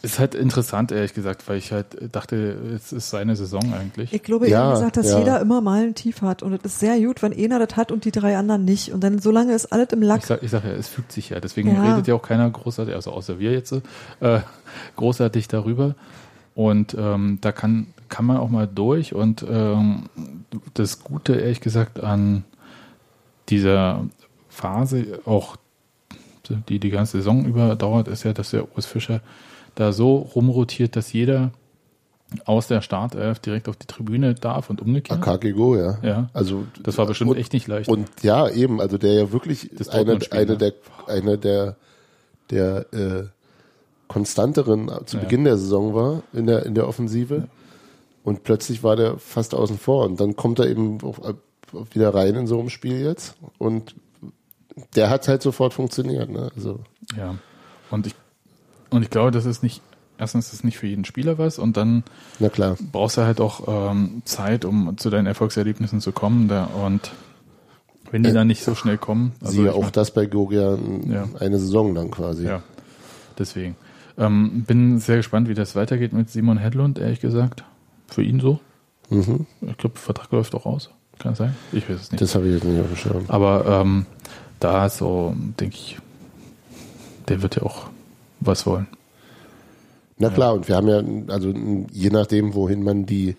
A: ist halt interessant, ehrlich gesagt, weil ich halt dachte, es ist seine Saison eigentlich.
B: Ich glaube,
C: Ja,
B: ehrlich gesagt, dass
C: ja.
B: jeder immer mal ein Tief hat. Und es ist sehr gut, wenn einer das hat und die drei anderen nicht. Und dann, solange ist alles im
A: Ich
B: Lack.
A: sag, ich sag ja, es fügt sich ja. Deswegen
B: Ja.
A: redet ja auch keiner großartig, also außer wir jetzt, äh, großartig darüber. Und ähm, da kann, kann man auch mal durch. Und ähm, das Gute, ehrlich gesagt, an dieser Phase, auch die die ganze Saison über dauert, ist ja, dass der Urs Fischer da so rumrotiert, dass jeder aus der Startelf direkt auf die Tribüne darf und umgekehrt.
C: Akake Go, ja.
A: Ja.
C: Also,
A: Das war bestimmt
C: und,
A: echt nicht leicht.
C: Und ja, eben, also der ja wirklich
A: Das
C: eine, eine
A: ne?
C: der, eine der, der äh, konstanteren zu
A: Ja.
C: Beginn der Saison war in der, in der Offensive. Und plötzlich war der fast außen vor. Und dann kommt er eben auf, auf wieder rein in so einem Spiel jetzt. Und der hat halt sofort funktioniert. Ne? Also,
A: Ja. Und ich Und ich glaube, das ist nicht, erstens ist es nicht für jeden Spieler was und dann
C: Na klar.
A: brauchst du halt auch ähm, Zeit, um zu deinen Erfolgserlebnissen zu kommen. Da, und wenn die
C: Äh,
A: dann nicht so schnell kommen, also
C: Siehe auch
A: mein-
C: das bei Gogia
A: Ja.
C: eine Saison lang quasi.
A: Ja, deswegen. Ähm, bin sehr gespannt, wie das weitergeht mit Simon Hedlund, ehrlich gesagt. Für ihn so.
C: Mhm.
A: Ich glaube, Vertrag läuft doch aus. Kann sein? Ich weiß es nicht.
C: Das habe ich jetzt nicht auf dem Schirm.
A: Aber ähm, da so, denke ich, der wird ja auch was wollen.
C: Na klar, und wir haben ja, also je nachdem, wohin man die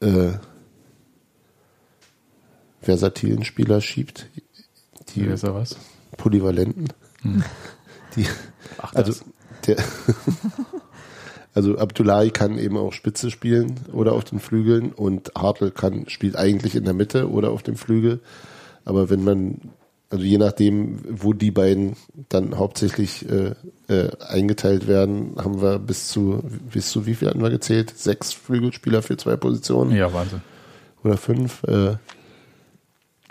C: äh, versatilen Spieler schiebt, die
A: Hier ist was.
C: polyvalenten, die,
A: Ach,
C: also der, also Abdullahi kann eben auch Spitze spielen oder auf den Flügeln und Hartl kann spielt eigentlich in der Mitte oder auf dem Flügel, aber wenn man also je nachdem, wo die beiden dann hauptsächlich äh, äh, eingeteilt werden, haben wir bis zu bis zu wie viel hatten wir gezählt? Sechs Flügelspieler für zwei Positionen
A: ja, Wahnsinn.
C: oder fünf. Äh,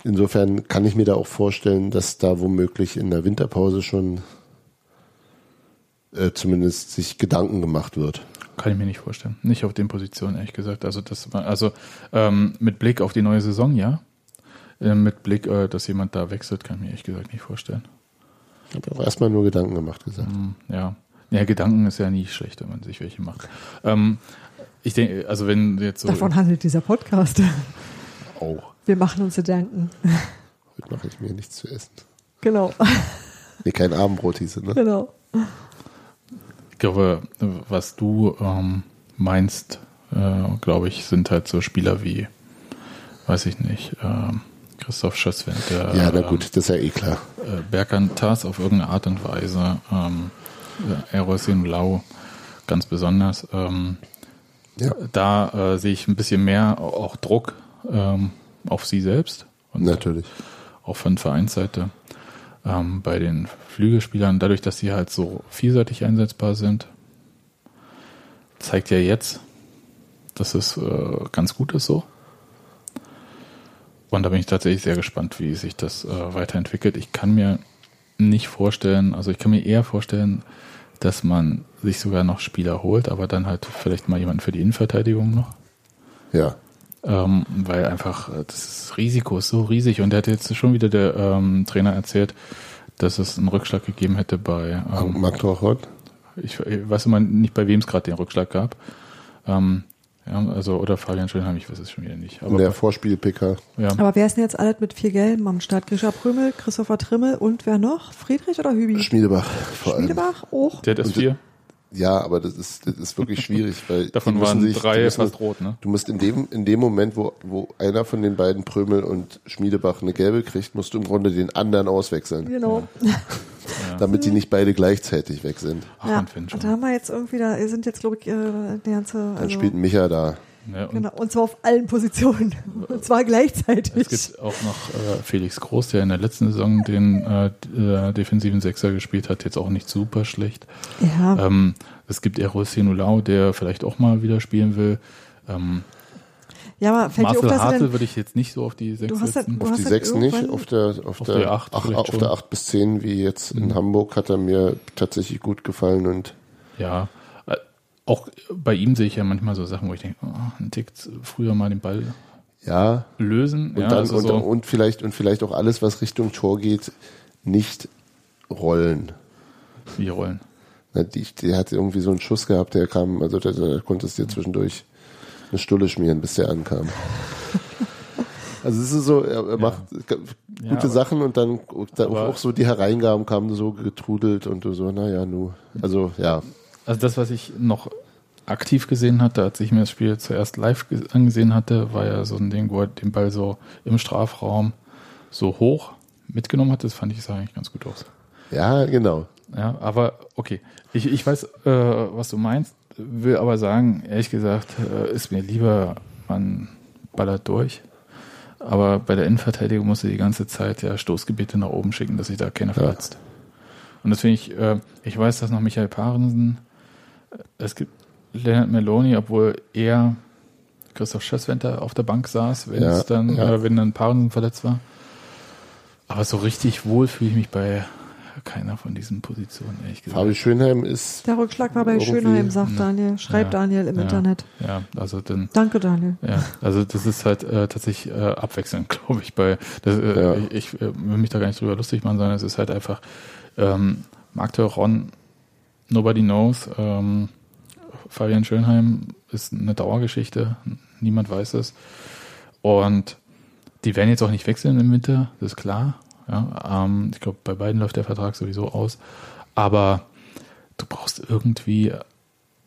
C: insofern kann ich mir da auch vorstellen, dass da womöglich in der Winterpause schon äh, zumindest sich Gedanken gemacht wird.
A: Kann ich mir nicht vorstellen. Nicht auf den Positionen, ehrlich gesagt. Also das war, also ähm, mit Blick auf die neue Saison, ja. Äh, mit Blick, äh, dass jemand da wechselt, kann ich mir ehrlich gesagt nicht vorstellen.
C: Ich habe auch erstmal nur Gedanken gemacht gesagt.
A: Hm, Ja. Ja, Gedanken ist ja nie schlecht, wenn man sich welche macht. Ähm, ich denke, also wenn jetzt so.
B: Davon handelt dieser Podcast.
C: Auch.
B: Wir machen uns Gedanken.
C: Heute mache ich mir nichts zu essen.
B: Genau,
C: Nee, kein Abendbrot hieße, ne?
B: genau.
A: Ich glaube, was du ähm, meinst, äh, glaube ich, sind halt so Spieler wie, weiß ich nicht, ähm, Christoph Schösswend, der
C: Ja, na
A: ähm,
C: gut, das ist ja eh klar.
A: äh, Berkan auf irgendeine Art und Weise, ähm, äh, Erosin Lau ganz besonders. Ähm,
C: Ja,
A: da äh, sehe ich ein bisschen mehr auch Druck ähm, auf sie selbst und
C: natürlich.
A: auch von Vereinsseite. Ähm, bei den Flügelspielern, dadurch, dass sie halt so vielseitig einsetzbar sind, zeigt ja jetzt, dass es äh, ganz gut ist so. Und da bin ich tatsächlich sehr gespannt, wie sich das äh, weiterentwickelt. Ich kann mir nicht vorstellen, also ich kann mir eher vorstellen, dass man sich sogar noch Spieler holt, aber dann halt vielleicht mal jemanden für die Innenverteidigung noch.
C: Ja.
A: Ähm, weil einfach äh, das Risiko ist so riesig und der hat jetzt schon wieder der ähm, Trainer erzählt, dass es einen Rückschlag gegeben hätte bei, ähm,
C: Marc Torchon?
A: ich, ich weiß immer nicht, bei wem es gerade den Rückschlag gab. Ähm, ja, also, oder Fabian Schönheim, ich weiß es schon wieder nicht. Aber
C: der Vorspiel-PK.
A: ja,
B: Aber wer ist denn jetzt alles mit vier Gelben am Start? Grisha Prümel, Christopher Trimmel und wer noch? Friedrich oder Hübi?
C: Schmiedebach vor allem.
B: Schmiedebach auch?
A: der hat erst
C: Und-
A: vier,
C: Ja, aber das ist, das ist wirklich schwierig, weil
A: davon waren
C: sich-
A: drei
C: müssen,
A: fast rot, ne?
C: Du musst in dem, in dem Moment, wo, wo einer von den beiden Prömel und Schmiedebach eine gelbe kriegt, musst du im Grunde den anderen auswechseln,
B: Genau.
C: damit die nicht beide gleichzeitig weg sind.
A: Ach,
B: ja.
A: man schon.
B: Und da haben wir jetzt irgendwie, da sind jetzt, glaube ich, äh, der ganze.
C: Dann
B: Also,
C: spielt Micha da.
A: Ne, und
B: genau, und zwar auf allen Positionen. Und zwar gleichzeitig.
A: Es gibt auch noch äh, Felix Groß, der in der letzten Saison den äh, äh, defensiven Sechser gespielt hat, jetzt auch nicht super schlecht.
B: Ja.
A: Ähm, es gibt Eros Sinulau, der vielleicht auch mal wieder spielen will. Ähm,
B: ja, aber fällt dir auf,
A: Marcel
B: dass
A: Hartl würde ich jetzt nicht so auf die Sechs
B: Du hast ja-
A: setzen.
B: du
C: Auf die
B: halt
C: sechs nicht,
B: irgendwann-
C: auf der, auf
A: Auf
C: der, ach, auf
A: schon. Mhm.
C: der 8 bis 10, wie jetzt in Hamburg, hat er mir tatsächlich gut gefallen und
A: Ja, auch bei ihm sehe ich ja manchmal so Sachen, wo ich denke, oh, ein Tick früher mal den Ball
C: ja,
A: lösen.
C: und
A: ja,
C: dann,
A: also
C: und,
A: so,
C: und vielleicht, und vielleicht auch alles, was Richtung Tor geht, nicht rollen.
A: wie rollen.
C: Na, die, die hat irgendwie so einen Schuss gehabt, der kam, also da, da konntest du dir zwischendurch eine Stulle schmieren, bis der ankam. Also es ist so, er, er macht gute
A: Ja,
C: Sachen und dann, auch so die Hereingaben kamen so getrudelt und du so, naja, nu. Also ja,
A: Also das, was ich noch aktiv gesehen hatte, als ich mir das Spiel zuerst live ge- angesehen hatte, war ja so ein Ding, wo er den Ball so im Strafraum so hoch mitgenommen hat. Das fand ich sah eigentlich ganz gut aus.
C: ja, genau.
A: Ja, aber okay. Ich, ich weiß, äh, was du meinst, will aber sagen, ehrlich gesagt, äh, ist mir lieber, man ballert durch. Aber bei der Innenverteidigung musst du die ganze Zeit ja Stoßgebete nach oben schicken, dass sich da keiner verletzt. Und das finde ich, äh, ich weiß, dass noch Michael Parensen, es gibt Leonard Meloni, obwohl er Christoph Schösswenter auf der Bank saß, wenn
C: Ja,
A: es dann,
C: ja.
A: äh, wenn dann Parensen verletzt war. Aber so richtig wohl fühle ich mich bei keiner von diesen Positionen, ehrlich gesagt.
C: Fabi Schönheim ist
B: Der Rückschlag war bei Schönheim, sagt Daniel. Schreibt
A: Ja.
B: Daniel im
A: Ja.
B: Internet.
A: Ja, also dann,
B: Danke, Daniel.
A: ja, also das ist halt äh, tatsächlich äh, abwechselnd, glaube ich, bei das, äh,
C: Ja.
A: ich, ich äh, will mich da gar nicht drüber lustig machen, sondern es ist halt einfach ähm, Marc Ron, nobody knows. Ähm, Fabian Schönheim ist eine Dauergeschichte, niemand weiß es. Und die werden jetzt auch nicht wechseln im Winter, das ist klar. Ja, ähm, ich glaube, bei beiden läuft der Vertrag sowieso aus. Aber du brauchst irgendwie,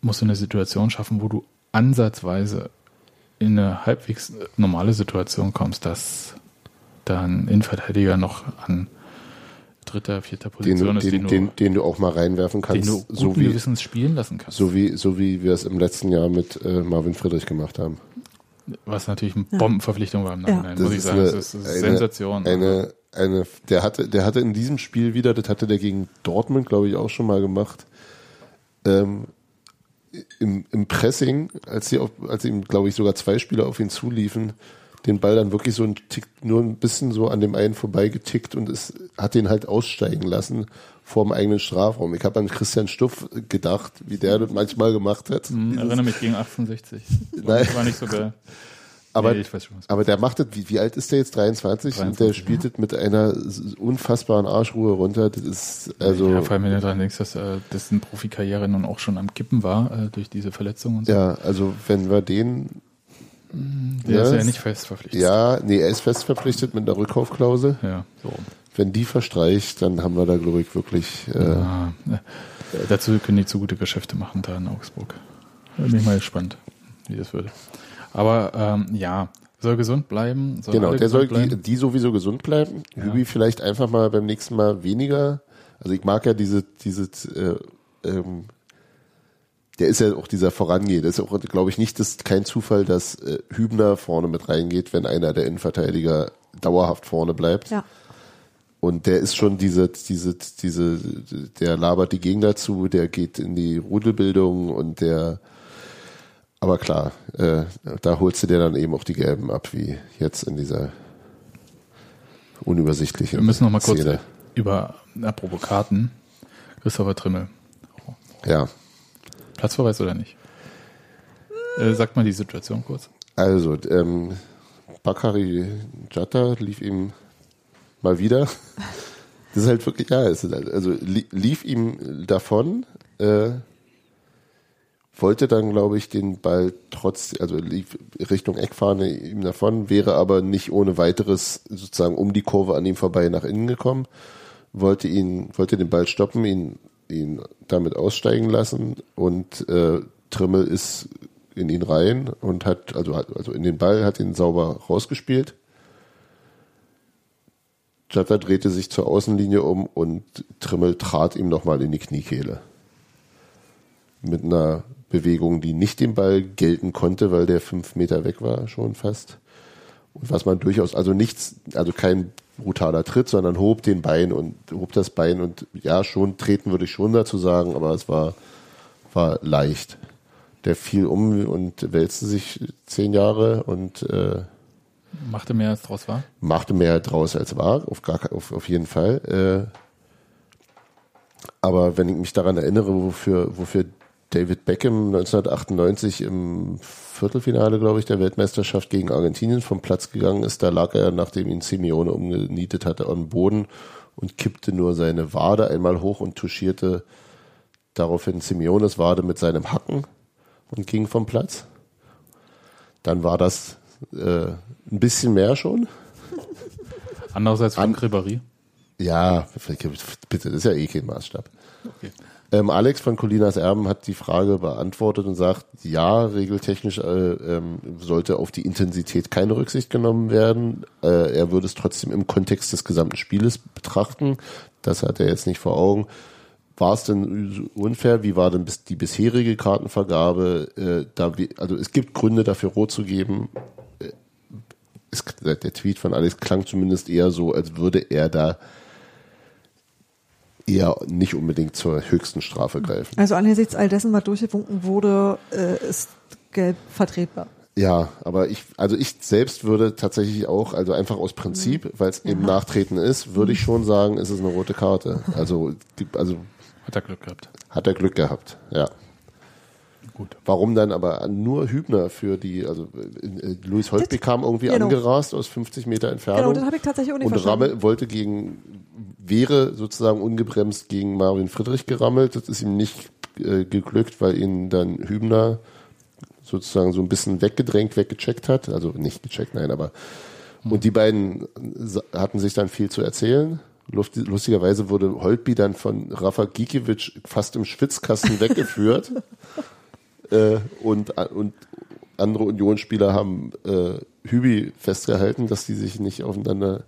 A: musst du eine Situation schaffen, wo du ansatzweise in eine halbwegs normale Situation kommst, dass da ein Innenverteidiger noch an dritter, vierter
C: den,
A: Position
C: du-
A: ist,
C: den,
A: den, du,
C: den, den du auch mal reinwerfen
A: den
C: kannst,
A: du guten
C: so wie,
A: Gewissens spielen lassen kannst.
C: so wie, so wie wir es im letzten Jahr mit äh, Marvin Friedrich gemacht haben.
A: Was natürlich eine
B: Ja.
A: Bombenverpflichtung war im Nachhinein,
C: Das
A: muss ich
C: ist
A: sagen.
C: eine-
A: das ist, das ist
C: eine-
A: Sensation.
C: Eine, eine, der hatte, der hatte in diesem Spiel wieder, das hatte der gegen Dortmund, glaube ich, auch schon mal gemacht. Ähm, im, Im Pressing, als sie auf, als ihm, glaube ich, sogar zwei Spieler auf ihn zuliefen, den Ball dann wirklich so ein Tick, nur ein bisschen so an dem einen vorbeigetickt und es hat den halt aussteigen lassen vor dem eigenen Strafraum. Ich habe an Christian Stuff gedacht, wie der das manchmal gemacht hat.
A: Hm,
C: Dieses-
A: erinnere mich gegen 68.
C: Nein.
A: Das war nicht so geil.
C: aber,
A: Nee, ich schon,
C: aber der macht das, wie, wie alt ist der jetzt? 23? und
A: 23,
C: der spielt das mit einer unfassbaren Arschruhe runter. Das ist, also,
A: ja, vor allem, wenn du dran denkst, dass äh, dessen Profikarriere nun auch schon am Kippen war äh, durch diese Verletzung und so.
C: ja, also wenn wir den,
A: Der ist
C: Ja,
A: ja nicht fest verpflichtet.
C: ja, nee, er ist fest verpflichtet mit einer Rückkaufklausel.
A: Ja, so.
C: Wenn die verstreicht, dann haben wir da, glaube ich, wirklich, äh,
A: Ah, äh, dazu können die zu gute Geschäfte machen da in Augsburg. Bin ich mal gespannt, wie das würde. Aber ähm, ja, soll gesund bleiben. Soll
C: genau, der soll die, die sowieso gesund bleiben.
A: Ja.
C: Hübi vielleicht einfach mal beim nächsten Mal weniger. Also ich mag ja diese, diese, äh, ähm, der ist ja auch dieser Vorangeht. Das ist auch, glaube ich, nicht das kein Zufall, dass äh, Hübner vorne mit reingeht, wenn einer der Innenverteidiger dauerhaft vorne bleibt.
B: Ja.
C: Und der ist schon diese, diese, diese, der labert die Gegner zu, der geht in die Rudelbildung und der, aber klar, äh, da holst du dir dann eben auch die Gelben ab, wie jetzt in dieser unübersichtlichen
A: Wir müssen noch mal kurz
C: Szene.
A: über, apropos Karten, Christopher Trimmel.
C: Ja,
A: Platzverweis oder nicht? Äh, sagt mal die Situation kurz.
C: also, ähm, Bakari Jatta lief ihm mal wieder. Das ist halt wirklich, ja, ist halt, also li lief ihm davon, äh, wollte dann, glaube ich, den Ball trotz, also lief Richtung Eckfahne ihm davon, wäre aber nicht ohne weiteres sozusagen um die Kurve an ihm vorbei nach innen gekommen, wollte ihn, wollte den Ball stoppen, ihn, ihn damit aussteigen lassen und äh, Trimmel ist in ihn rein und hat, also, also in den Ball, hat ihn sauber rausgespielt. Jatta drehte sich zur Außenlinie um und Trimmel trat ihm nochmal in die Kniekehle. Mit einer Bewegung, die nicht dem Ball gelten konnte, weil der fünf Meter weg war, schon fast. Und was man durchaus, also nichts, also kein brutaler Tritt, sondern hob den Bein und hob das Bein und ja, schon treten würde ich schon dazu sagen, aber es war, war leicht. Der fiel um und wälzte sich zehn Jahre und äh,
A: Machte mehr als draus war?
C: machte mehr draus als war, auf, gar, auf, auf jeden Fall. Äh, aber wenn ich mich daran erinnere, wofür, wofür David Beckham 1998 im Viertelfinale, glaube ich, der Weltmeisterschaft gegen Argentinien vom Platz gegangen ist, da lag er, nachdem ihn Simeone umgenietet hatte, am Boden und kippte nur seine Wade einmal hoch und touchierte daraufhin Simeones Wade mit seinem Hacken und ging vom Platz. Dann war das äh, ein bisschen mehr schon.
A: Andererseits Frank Ribéry.
C: Ja, bitte, das ist ja eh kein Maßstab.
A: Okay.
C: Ähm, Alex von Colinas Erben hat die Frage beantwortet und sagt, ja, regeltechnisch äh, ähm, sollte auf die Intensität keine Rücksicht genommen werden. Äh, er würde es trotzdem im Kontext des gesamten Spieles betrachten. Das hat er jetzt nicht vor Augen. War es denn unfair? Wie war denn bis die bisherige Kartenvergabe? Äh, da also es gibt Gründe dafür, rot zu geben. Äh, Es, der Tweet von Alex klang zumindest eher so, als würde er da eher nicht unbedingt zur höchsten Strafe greifen.
B: Also angesichts all dessen, was durchgewunken wurde, äh, ist gelb vertretbar.
C: Ja, aber ich, also ich selbst würde tatsächlich auch, also einfach aus Prinzip,
B: Mhm.
C: weil es eben Nachtreten ist, würde ich schon sagen, ist es eine rote Karte. Also, also
A: Hat er Glück gehabt.
C: hat er Glück gehabt, ja.
A: Gut.
C: Warum dann aber nur Hübner für die, also äh, Luis Holtby kam irgendwie
B: genau.
C: angerast aus 50 Meter Entfernung.
B: Genau, das habe ich tatsächlich auch nicht
C: und
B: verstanden.
C: Rammel wollte gegen, wäre sozusagen ungebremst gegen Marvin Friedrich gerammelt. Das ist ihm nicht äh, geglückt, weil ihn dann Hübner sozusagen so ein bisschen weggedrängt, weggecheckt hat. Also nicht gecheckt, nein, aber und die beiden sa- hatten sich dann viel zu erzählen. Lust- Lustigerweise wurde Holtby dann von Rafa Gikiewicz fast im Schwitzkasten weggeführt. Äh, und, und andere Unionsspieler haben äh, Hübi festgehalten, dass die sich nicht aufeinander.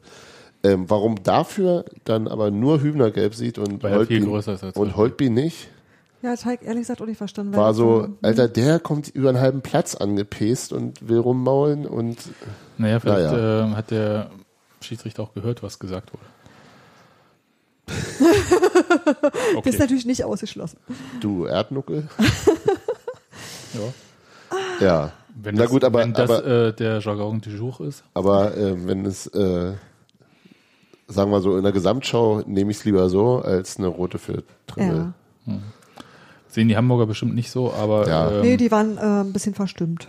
C: Ähm, warum dafür dann aber nur Hübner gelb sieht und
A: Weil
C: Holtby,
A: viel größer ist als
C: und
A: Holtby.
C: Nicht,
B: Ja, ich ehrlich gesagt auch nicht verstanden.
C: war so, Alter, der kommt über einen halben Platz angepest und will rummaulen und
A: Naja, vielleicht
C: Naja.
A: ähm, hat der Schiedsrichter auch gehört, was gesagt wurde.
B: Das ist
A: okay.
B: natürlich nicht ausgeschlossen.
C: du Erdnuckel.
A: Ja.
C: Ja.
A: Wenn
C: Na
A: das,
C: gut, aber,
A: wenn das
C: aber,
A: äh, der Jargon du jour ist.
C: aber äh, wenn es, äh, sagen wir so, in der Gesamtschau nehme ich es lieber so als eine rote für Trimmel.
B: Ja.
A: Sehen die Hamburger bestimmt nicht so, aber
C: Ja.
A: ähm,
B: Nee, die waren äh, ein bisschen verstimmt.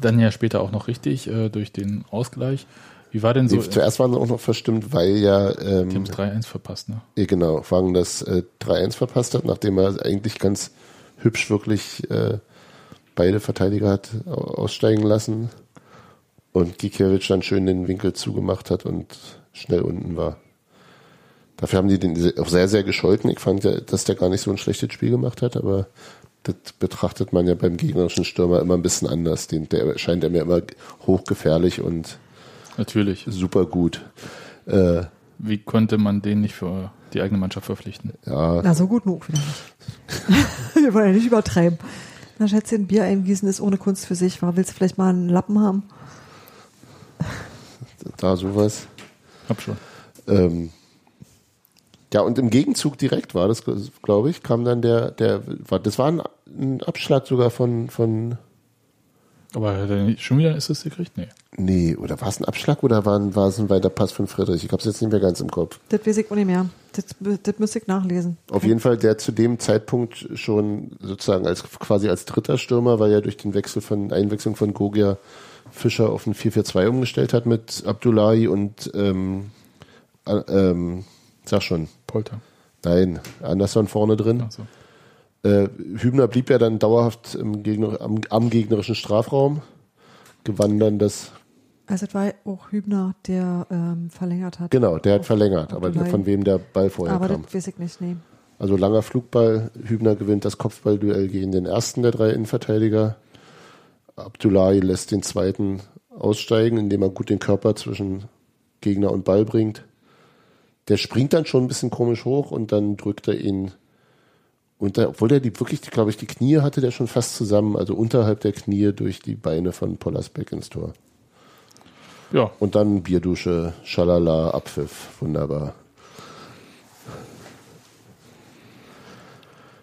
A: dann ja später auch noch richtig äh, durch den Ausgleich. Wie war denn so?
C: Nee, zuerst waren sie auch noch verstimmt, weil ja,
A: Die
C: ähm,
A: haben 3-1 verpasst, ne?
C: ja, genau, Wagen das äh, 3-1 verpasst hat, nachdem er eigentlich ganz hübsch wirklich äh, beide Verteidiger hat au- aussteigen lassen und Gikiewicz dann schön den Winkel zugemacht hat und schnell unten war. Dafür haben die den auch sehr, sehr gescholten. Ich fand, ja, dass der gar nicht so ein schlechtes Spiel gemacht hat, aber das betrachtet man ja beim gegnerischen Stürmer immer ein bisschen anders. Den, der erscheint er mir immer hochgefährlich und
A: Natürlich.
C: super gut. Äh,
A: Wie konnte man den nicht für die eigene Mannschaft verpflichten?
C: ja,
B: Na, so gut genug wieder nicht. Wir wollen ja nicht übertreiben. Na, Schätzchen, Bier eingießen ist ohne Kunst für sich. War, willst du vielleicht mal einen Lappen haben?
C: da sowas.
A: Hab schon.
C: Ähm, ja, und im Gegenzug direkt war das, glaube ich, kam dann der, der, war, das war ein, ein Abschlag sogar von, von,
A: Aber hat er nicht schon wieder ein Assist gekriegt? Nee.
C: nee, oder war es ein Abschlag oder war, war es ein weiter Pass von Friedrich? Ich habe es jetzt nicht mehr ganz im Kopf.
B: Das weiß ich auch nicht mehr. Das, das müsste ich nachlesen.
C: Auf jeden Fall, der zu dem Zeitpunkt schon sozusagen als quasi als dritter Stürmer, weil er durch den Wechsel von Einwechslung von Gogia Fischer auf ein 4-4-2 umgestellt hat mit Abdullahi und ähm, äh, ähm, sag schon,
A: Polter.
C: nein, Anderson vorne drin.
A: Also.
C: Äh, Hübner blieb ja dann dauerhaft Gegner, am, am gegnerischen Strafraum, gewann dann das,
B: Also, es war auch Hübner, der ähm, verlängert hat.
C: genau, der hat verlängert, aber
B: Abdullahi.
C: von wem der Ball vorher
B: Aber
C: kam.
B: das weiß ich nicht, nee.
C: Also langer Flugball, Hübner gewinnt das Kopfballduell gegen den ersten der drei Innenverteidiger. Abdullahi lässt den zweiten aussteigen, indem er gut den Körper zwischen Gegner und Ball bringt. Der springt dann schon ein bisschen komisch hoch und dann drückt er ihn unter, obwohl der die wirklich, glaube ich, die Knie hatte der schon fast zusammen, also unterhalb der Knie durch die Beine von Pollersbeck ins Tor.
A: Ja,
C: Und dann Bierdusche, Schalala, Abpfiff, wunderbar.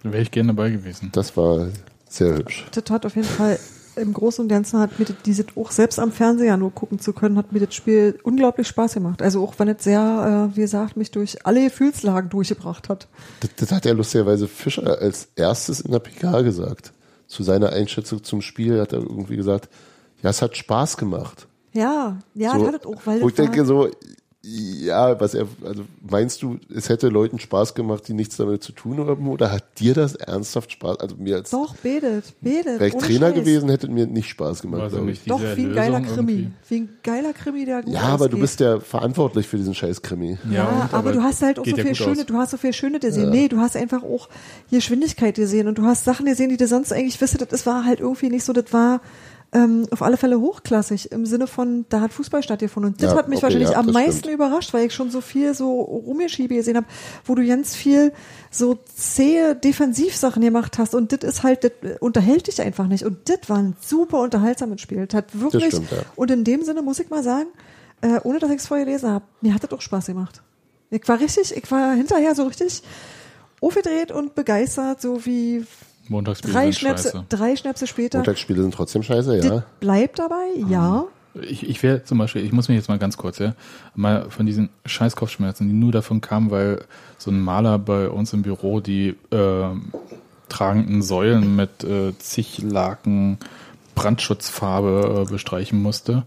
A: da wäre ich gerne dabei gewesen.
C: Das war sehr hübsch.
B: Das hat auf jeden Fall im Großen und Ganzen hat mir das, dieses auch selbst am Fernseher nur gucken zu können, hat mir das Spiel unglaublich Spaß gemacht. Also auch wenn es sehr, äh, wie gesagt, mich durch alle Gefühlslagen durchgebracht hat.
C: Das, das hat ja lustigerweise Fischer als erstes in der PK gesagt. Zu seiner Einschätzung zum Spiel hat er irgendwie gesagt, ja, es hat Spaß gemacht.
B: Ja, ja,
C: so,
B: das hat es auch, weil
C: wo ich denke so, ja, was er, also meinst du, es hätte Leuten Spaß gemacht, die nichts damit zu tun haben, oder hat dir das ernsthaft Spaß, also mir als,
B: Doch, betet, betet.
C: wäre ich Trainer
B: Scheiß.
C: gewesen, hätte mir nicht Spaß gemacht,
A: Also nicht
B: Doch, wie ein geiler
A: Lösung
B: Krimi.
A: irgendwie.
B: Wie ein geiler Krimi, der gut
C: Ja, aber du
B: ausgeht.
C: bist ja verantwortlich für diesen scheiß Krimi.
B: Ja,
A: und,
B: aber, du hast halt auch so
A: ja
B: viel Schöne,
A: aus.
B: du hast so viel Schöne gesehen. Nee, du hast einfach auch Geschwindigkeit gesehen und du hast Sachen gesehen, die du sonst eigentlich wisst, das war halt irgendwie nicht so, das war ähm, auf alle Fälle hochklassig im Sinne von, da hat Fußball stattgefunden. Und das
C: Ja,
B: hat mich
C: okay,
B: wahrscheinlich
C: ja,
B: am
C: das
B: meisten
C: stimmt.
B: überrascht, weil ich schon so viel so Rumgeschiebe gesehen habe, wo du ganz viel so zähe Defensivsachen gemacht hast und das ist halt, das unterhält dich einfach nicht. Und das war ein super unterhaltsames Spiel. Das hat wirklich,
C: stimmt, ja.
B: und in dem Sinne muss ich mal sagen, äh, ohne dass ich es vorher gelesen habe, mir hat das auch Spaß gemacht. Ich war richtig, ich war hinterher so richtig aufgedreht und begeistert, so wie
A: Montagsspiele
B: Drei
A: sind
B: Schnäpse,
A: scheiße.
B: drei Schnäpse später.
C: Montagsspiele sind trotzdem scheiße,
B: Das
C: ja.
B: bleibt dabei, ja.
A: Ich, ich wäre zum Beispiel, ich muss mich jetzt mal ganz kurz, ja, mal von diesen scheiß Kopfschmerzen, die nur davon kamen, weil so ein Maler bei uns im Büro die äh, tragenden Säulen mit äh, zig Laken Brandschutzfarbe äh, bestreichen musste.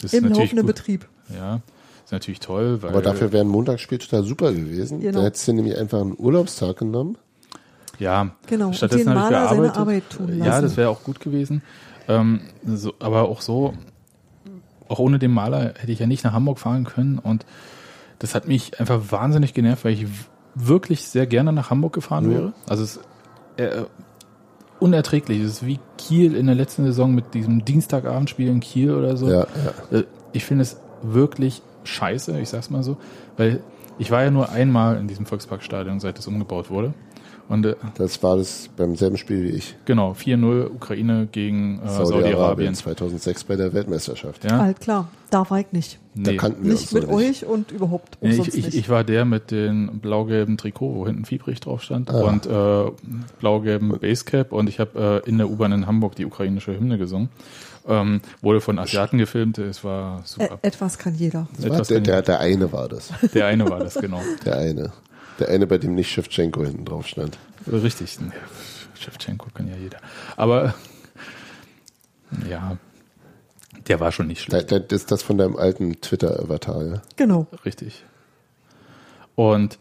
A: Das
B: Im laufenden. Betrieb.
A: Ja, ist natürlich toll, weil
C: Aber dafür wäre ein Montagsspiel total super gewesen.
B: Genau.
C: Da hättest du nämlich einfach einen Urlaubstag genommen.
A: Ja,
B: Genau,
A: Stattdessen
B: den
A: habe ich
B: Maler seine
A: gearbeitet.
B: Arbeit tun
A: Ja,
B: lassen.
A: das wäre auch gut gewesen. Ähm, so, aber auch so, auch ohne den Maler hätte ich ja nicht nach Hamburg fahren können und das hat mich einfach wahnsinnig genervt, weil ich wirklich sehr gerne nach Hamburg gefahren
C: Mhm.
A: wäre. Also es ist äh, unerträglich. Es ist wie Kiel in der letzten Saison mit diesem Dienstagabendspiel in Kiel oder so.
C: Ja, ja.
A: Äh, Ich finde es wirklich scheiße, ich sag's mal so, weil ich war ja nur einmal in diesem Volksparkstadion, seit es umgebaut wurde. Und äh,
C: Das war das beim selben Spiel wie ich.
A: Genau, 4-0 Ukraine gegen äh, Saudi-Arabien.
C: 2006 bei der Weltmeisterschaft.
A: ja?
B: Halt klar, da war ich nicht.
C: Da
A: nee.
C: kannten wir
B: Nicht
C: uns
B: mit
C: noch
B: euch und überhaupt
A: Nee, ich, ich,
B: nicht.
A: ich war der mit den blau-gelben Trikot, wo hinten Fiebrich drauf stand
C: Ah.
A: und äh, blau-gelben Basecap und ich habe äh, in der U-Bahn in Hamburg die ukrainische Hymne gesungen. Ähm, wurde von Asiaten gefilmt, es war
B: Ä
A: super.
B: etwas kann jeder.
A: Etwas
C: der,
A: kann
C: der, der eine war das.
A: Der eine war das, genau.
C: Der eine. Der eine, bei dem nicht Shevchenko hinten drauf stand.
A: Richtig. Shevchenko kann ja jeder. Aber ja, der war schon nicht schlecht.
C: Da, da, das ist das von deinem alten Twitter-Avatar, ja?
B: Genau.
A: Richtig. Und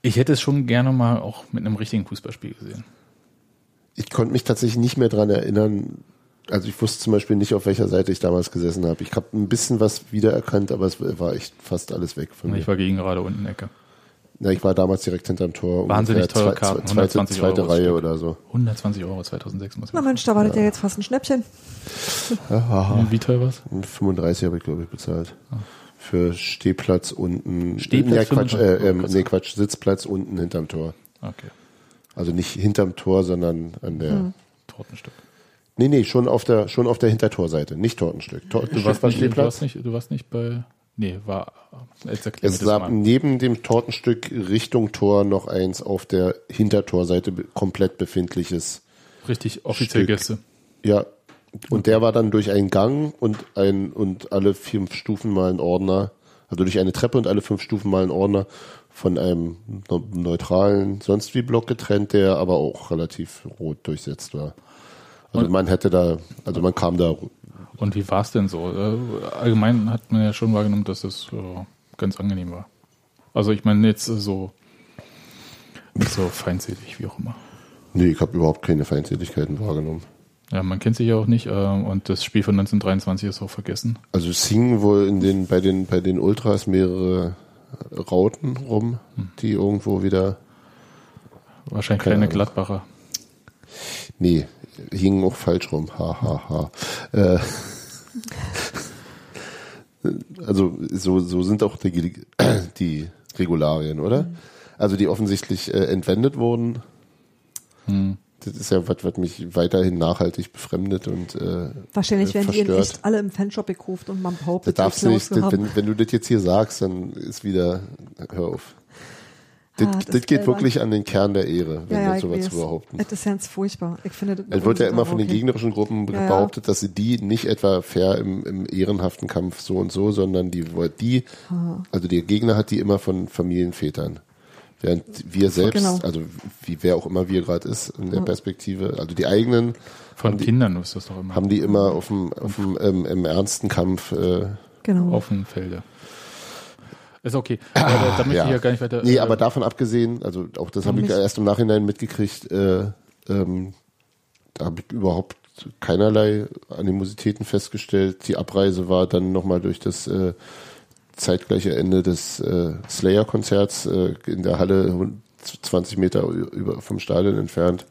A: ich hätte es schon gerne mal auch mit einem richtigen Fußballspiel gesehen.
C: Ich konnte mich tatsächlich nicht mehr dran erinnern. Also ich wusste zum Beispiel nicht, auf welcher Seite ich damals gesessen habe. Ich habe ein bisschen was wiedererkannt, aber es war echt fast alles weg von mir.
A: Ich war gegen gerade unten Ecke.
C: Ja, ich war damals direkt hinterm Tor.
A: Wahnsinnig
C: ungefähr
A: teure
C: zwei-
A: Karten,
C: Zweite,
A: 120
C: zweite
A: Euro das
C: Reihe
A: Stück.
C: oder so.
A: 120 Euro 2006 muss
B: Na
A: man.
B: Mensch, da war das ja jetzt fast ein Schnäppchen.
A: Ja, Wie teuer war's?
C: 35 habe ich, glaube ich, bezahlt. Für Stehplatz unten.
A: Stehplatz
C: Ja, Quatsch,
A: 35?
C: äh,
A: Gott.
C: nee, Quatsch, Sitzplatz unten hinterm Tor.
A: Okay.
C: Also nicht hinterm Tor, sondern an der.
B: Hm.
A: Tortenstück.
C: Nee, nee, schon auf der, schon auf der Hintertorseite, nicht Tortenstück. Tor,
A: Du warst,
C: war
A: nicht, du,
C: Stehplatz.
A: warst nicht, du warst nicht bei. Nee, war. Jetzt
C: Es gab neben dem Tortenstück Richtung Tor noch eins auf der Hintertorseite komplett befindliches.
A: Richtig offiziell
C: Stück.
A: Gäste.
C: Ja. Und der war dann durch einen Gang und ein und alle fünf Stufen mal ein Ordner, also durch eine Treppe und alle fünf Stufen mal ein Ordner von einem ne- neutralen sonst wie Block getrennt, der aber auch relativ rot durchsetzt war. Also man hätte da, also man kam da
A: Und wie war es denn so? Äh, Allgemein hat man ja schon wahrgenommen, dass es äh, ganz angenehm war. Also ich meine jetzt äh, so nicht so feindselig, wie auch immer.
C: Nee, ich habe überhaupt keine Feindseligkeiten wahrgenommen.
A: Ja, man kennt sich ja auch nicht äh, und das Spiel von 1923 ist auch vergessen.
C: Also es hingen wohl in den, bei den, bei den Ultras mehrere Rauten rum, die irgendwo wieder,
A: Wahrscheinlich
C: Keine
A: kleine
C: Ahnung.
A: Gladbacher.
C: Nee, hingen auch falsch rum, ha, ha, ha. Äh, also so, so sind auch die, die Regularien, oder? Also die offensichtlich äh, entwendet wurden.
A: Hm.
C: Das ist ja was, was mich weiterhin nachhaltig befremdet und äh,
B: Wahrscheinlich
C: äh,
B: werden die in
C: verstört.
B: echt alle im Fanshop gekauft und man
C: Das
B: behauptet,
C: darfst du nicht, das, wenn, wenn du das jetzt hier sagst, dann ist wieder, hör auf. Das,
B: Ah, das
C: das geht wirklich an den Kern der Ehre, wenn
B: ja, ja,
C: sowas
B: weiß.
C: zu behaupten.
B: Das ist ganz furchtbar. Ich finde das
C: Es wird ja immer von den gegnerischen Gruppen
B: Ja,
C: behauptet, dass sie die nicht etwa fair im, im ehrenhaften Kampf so und so, sondern die, die also der Gegner hat die immer von Familienvätern. Während wir selbst,
B: Genau.
C: also wie wer auch immer wir gerade ist in der Perspektive, also die eigenen
A: Von Kindern ist das doch immer.
C: haben die immer auf dem, auf dem ähm, im ernsten Kampf äh,
B: Genau.
A: auf dem Felde. Ist okay. Aber da möchte ich ja gar nicht weiter.
C: Nee,
A: äh,
C: aber davon abgesehen, also auch das habe ich erst im Nachhinein mitgekriegt, äh, ähm, da habe ich überhaupt keinerlei Animositäten festgestellt. Die Abreise war dann nochmal durch das äh, zeitgleiche Ende des äh, Slayer-Konzerts äh, in der Halle 20 Meter über, vom Stadion entfernt.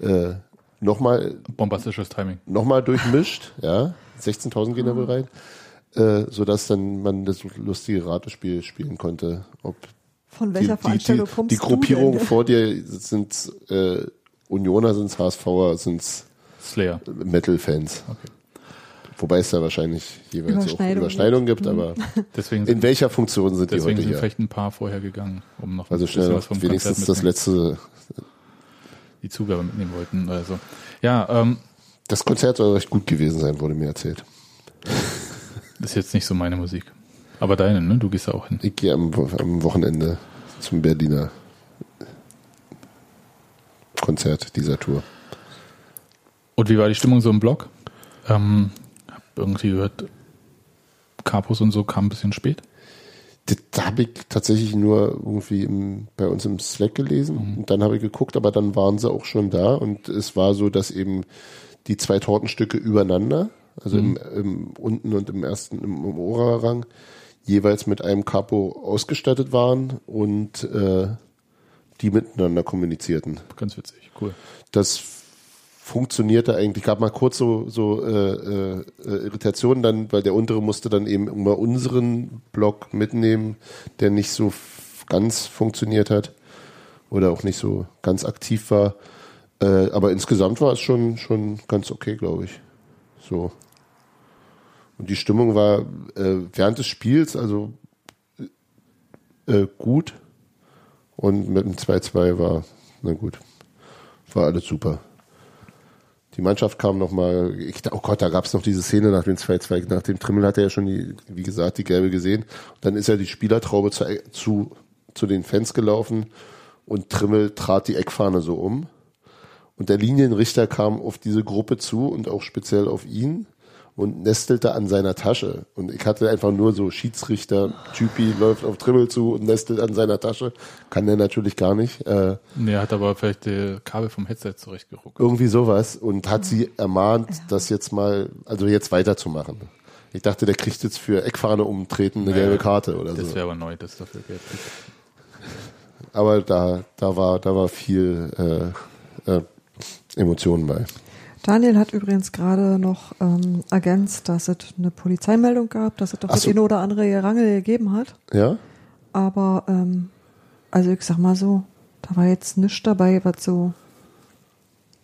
C: Äh, nochmal
A: bombastisches Timing.
C: nochmal durchmischt, ja. 16.000 gehen da wohl rein. Äh, sodass dann man das lustige Ratespiel spielen konnte, ob
B: Von
C: die,
B: welcher
C: die,
B: Veranstaltung
C: die,
B: kommst
C: die Gruppierung
B: du denn?
C: vor dir sind äh, Unioner, sind HSVer, sind
A: Slayer.
C: Metal-Fans.
A: Okay.
C: Wobei es da wahrscheinlich jeweils auch
B: Überschneidungen
C: gibt, aber
A: Deswegen sind,
C: in welcher Funktion sind die
A: deswegen
C: heute
A: sind
C: hier?
A: vielleicht ein paar vorher gegangen, um noch
C: Also schnell
A: was vom
C: noch wenigstens
A: Konzert
C: das letzte
A: die Zugabe mitnehmen wollten oder so. Ja, ähm,
C: Das Konzert soll recht gut gewesen sein, wurde mir erzählt.
A: Ist jetzt nicht so meine Musik. Aber deine, ne? Du gehst da auch hin.
C: Ich gehe am, am Wochenende zum Berliner Konzert dieser Tour.
A: Und wie war die Stimmung so im Blog? Ähm, hab irgendwie gehört, Capos und so kam ein bisschen spät.
C: Das, da habe ich tatsächlich nur irgendwie im, bei uns im Slack gelesen und dann habe ich geguckt, aber dann waren sie auch schon da und es war so, dass eben die zwei Tortenstücke übereinander, also im, im unten und im ersten, im, im Ora-Rang, jeweils mit einem Capo ausgestattet waren und äh, die miteinander kommunizierten.
A: Ganz witzig, cool.
C: das funktionierte eigentlich. Gab mal kurz so, so äh, äh, äh, Irritationen dann, weil der untere musste dann eben immer unseren Block mitnehmen, der nicht so ganz funktioniert hat oder auch nicht so ganz aktiv war. Äh, aber insgesamt war es schon, schon ganz okay, glaube ich. So. Und die Stimmung war äh, während des Spiels also äh, gut. Und mit dem 2-2 war, na gut, war alles super. Die Mannschaft kam nochmal, oh Gott, da gab es noch diese Szene nach dem 2-2, nach dem Trimmel hat er ja schon, die, wie gesagt, die gelbe gesehen. Und dann ist ja die Spielertraube zu, zu, zu den Fans gelaufen und Trimmel trat die Eckfahne so um. Und der Linienrichter kam auf diese Gruppe zu und auch speziell auf ihn und nestelte an seiner Tasche. Und ich hatte einfach nur so Schiedsrichter, Typi läuft auf Trimmel zu und nestelt an seiner Tasche. Kann der natürlich gar nicht. Äh,
A: Nee, er hat aber vielleicht die Kabel vom Headset zurechtgeruckt.
C: irgendwie sowas und hat sie ermahnt, das jetzt mal, also jetzt weiterzumachen. Ich dachte, der kriegt jetzt für Eckfahne umtreten eine
A: Naja,
C: gelbe Karte oder
A: Das
C: so.
A: wäre aber neu, das dafür kriegt.
C: Aber da, da war, da war viel äh, äh, Emotionen bei.
B: Daniel hat übrigens gerade noch ähm, ergänzt, dass es eine Polizeimeldung gab, dass es doch
C: so.
B: eine oder andere Gerangel gegeben hat.
C: Ja?
B: Aber, ähm, also ich sag mal so, da war jetzt nichts dabei, was so,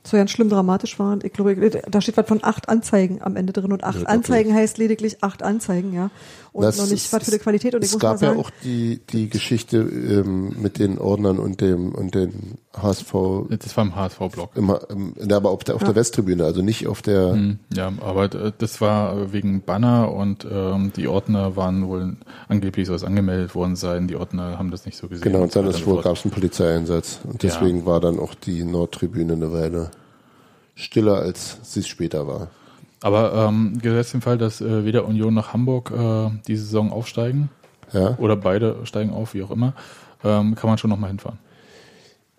B: so ganz schlimm dramatisch war. Und ich glaube, da steht was von acht Anzeigen am Ende drin. Und acht
C: Ja, okay.
B: Anzeigen heißt lediglich acht Anzeigen, ja. Und
C: Das
B: noch nicht
C: ist-
B: was für die Qualität. Und ich
C: es
B: muss
C: gab ja
B: sagen,
C: auch die, die Geschichte ähm, mit den Ordnern und dem und den HSV
A: Das war im HSV-Blog.
C: immer, ähm, aber auf der, auf der Westtribüne, also nicht auf der
A: Hm, Ja, aber äh, das war wegen Banner und ähm, die Ordner waren wohl angeblich soll es angemeldet worden sein. Die Ordner haben das nicht so gesehen.
C: Genau, und dann
A: fort.
C: gab es einen Polizeieinsatz. Und
A: Ja.
C: deswegen war dann auch die Nordtribüne eine Weile stiller, als sie es später war.
A: Aber ähm, gesetzt den Fall, dass äh, weder Union noch Hamburg äh, die Saison aufsteigen
C: Ja.
A: oder beide steigen auf, wie auch immer, ähm, kann man schon nochmal hinfahren.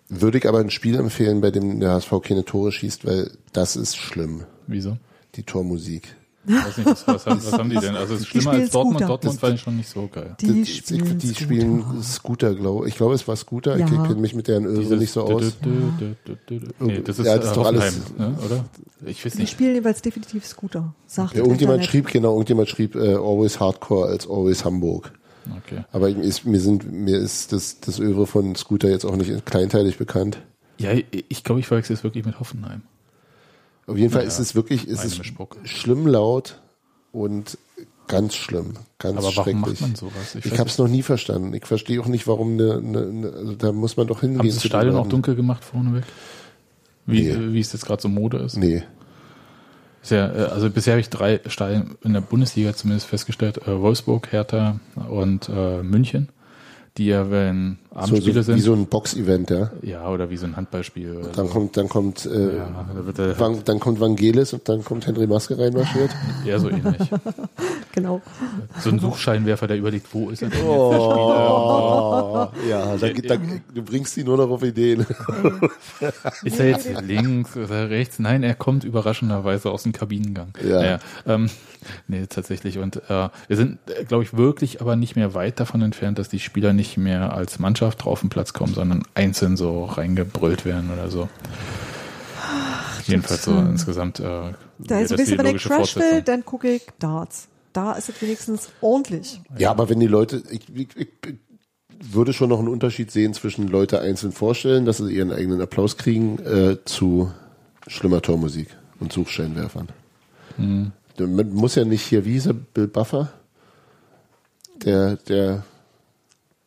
C: Würde ich aber ein Spiel empfehlen, bei dem der HSV keine Tore schießt, weil das ist schlimm,
A: Wieso?
C: die Tormusik.
A: Weiß nicht, was, was, haben- was haben die denn? Also es ist
B: Die
A: schlimmer
B: spielen
A: als Dortmund.
B: Scooter.
A: Dortmund war schon nicht so geil.
B: die
C: Das-
B: spielen,
C: die spielen Scooter, glaube ich. Ich glaube, es war Scooter. Ich
B: Ja.
C: kenne mich mit deren Öse nicht so aus.
A: Nee, das ist,
C: Ja, das ist doch alles-
A: Hoffenheim, ne, oder? Ich weiß
B: Die
A: nicht.
B: spielen jeweils definitiv Scooter, sagt
C: Ja, irgendjemand
B: Internet.
C: schrieb, genau, irgendjemand schrieb äh, Always Hardcore als Always Hamburg.
A: Okay.
C: Aber ich- ist, mir, sind, mir ist das, das Övre von Scooter jetzt auch nicht kleinteilig bekannt.
A: Ja, ich ich glaube, ich verwechsel es wirklich mit Hoffenheim.
C: Auf jeden Fall
A: Naja,
C: ist es wirklich, ist es schlimm laut und ganz schlimm, ganz
A: Aber warum
C: schrecklich.
A: macht man sowas?
C: Ich,
A: weiß
C: habe es noch nie verstanden. Ich verstehe auch nicht, warum eine, eine, eine also da muss man doch hingehen.
A: Haben sie das Stadion auch dunkel gemacht vorneweg? Wie,
C: Nee.
A: wie es jetzt gerade so Mode ist?
C: Nee.
A: Ja, äh, also bisher habe ich drei Stadien in der Bundesliga zumindest festgestellt. Äh, Wolfsburg, Hertha und äh, München, die ja, wenn Abendspiele
C: so, wie
A: sind,
C: so ein Box-Event, ja.
A: ja, oder wie so ein Handballspiel. Oder
C: Dann
A: so.
C: kommt, dann kommt, äh,
A: ja, da wird er
C: Van, dann kommt Vangelis und dann kommt Henry Maske reinmarschiert.
A: eher so ähnlich.
B: Genau.
A: So ein Suchscheinwerfer, der überlegt, wo ist er denn jetzt?
C: Oh, ja, da, geht- da, du bringst die nur noch auf Ideen.
A: Ist er jetzt links oder rechts? Nein, er kommt überraschenderweise aus dem Kabinengang.
C: Ja.
A: Naja, ähm, nee, tatsächlich. Und äh, wir sind, glaube ich, wirklich aber nicht mehr weit davon entfernt, dass die Spieler nicht mehr als Mannschaft drauf den Platz kommen, sondern einzeln so reingebrüllt werden oder so. Jedenfalls so insgesamt. Äh,
B: Da ist ein bisschen, wenn ich Crash will, dann gucke ich Darts. Da ist es wenigstens ordentlich.
C: Ja, aber wenn die Leute, ich, ich, ich würde schon noch einen Unterschied sehen zwischen Leute einzeln vorstellen, dass sie ihren eigenen Applaus kriegen, äh, zu schlimmer Tormusik und Suchscheinwerfern.
A: Hm.
C: Man muss ja nicht hier, wie hieß er, Bill Buffer? Der, der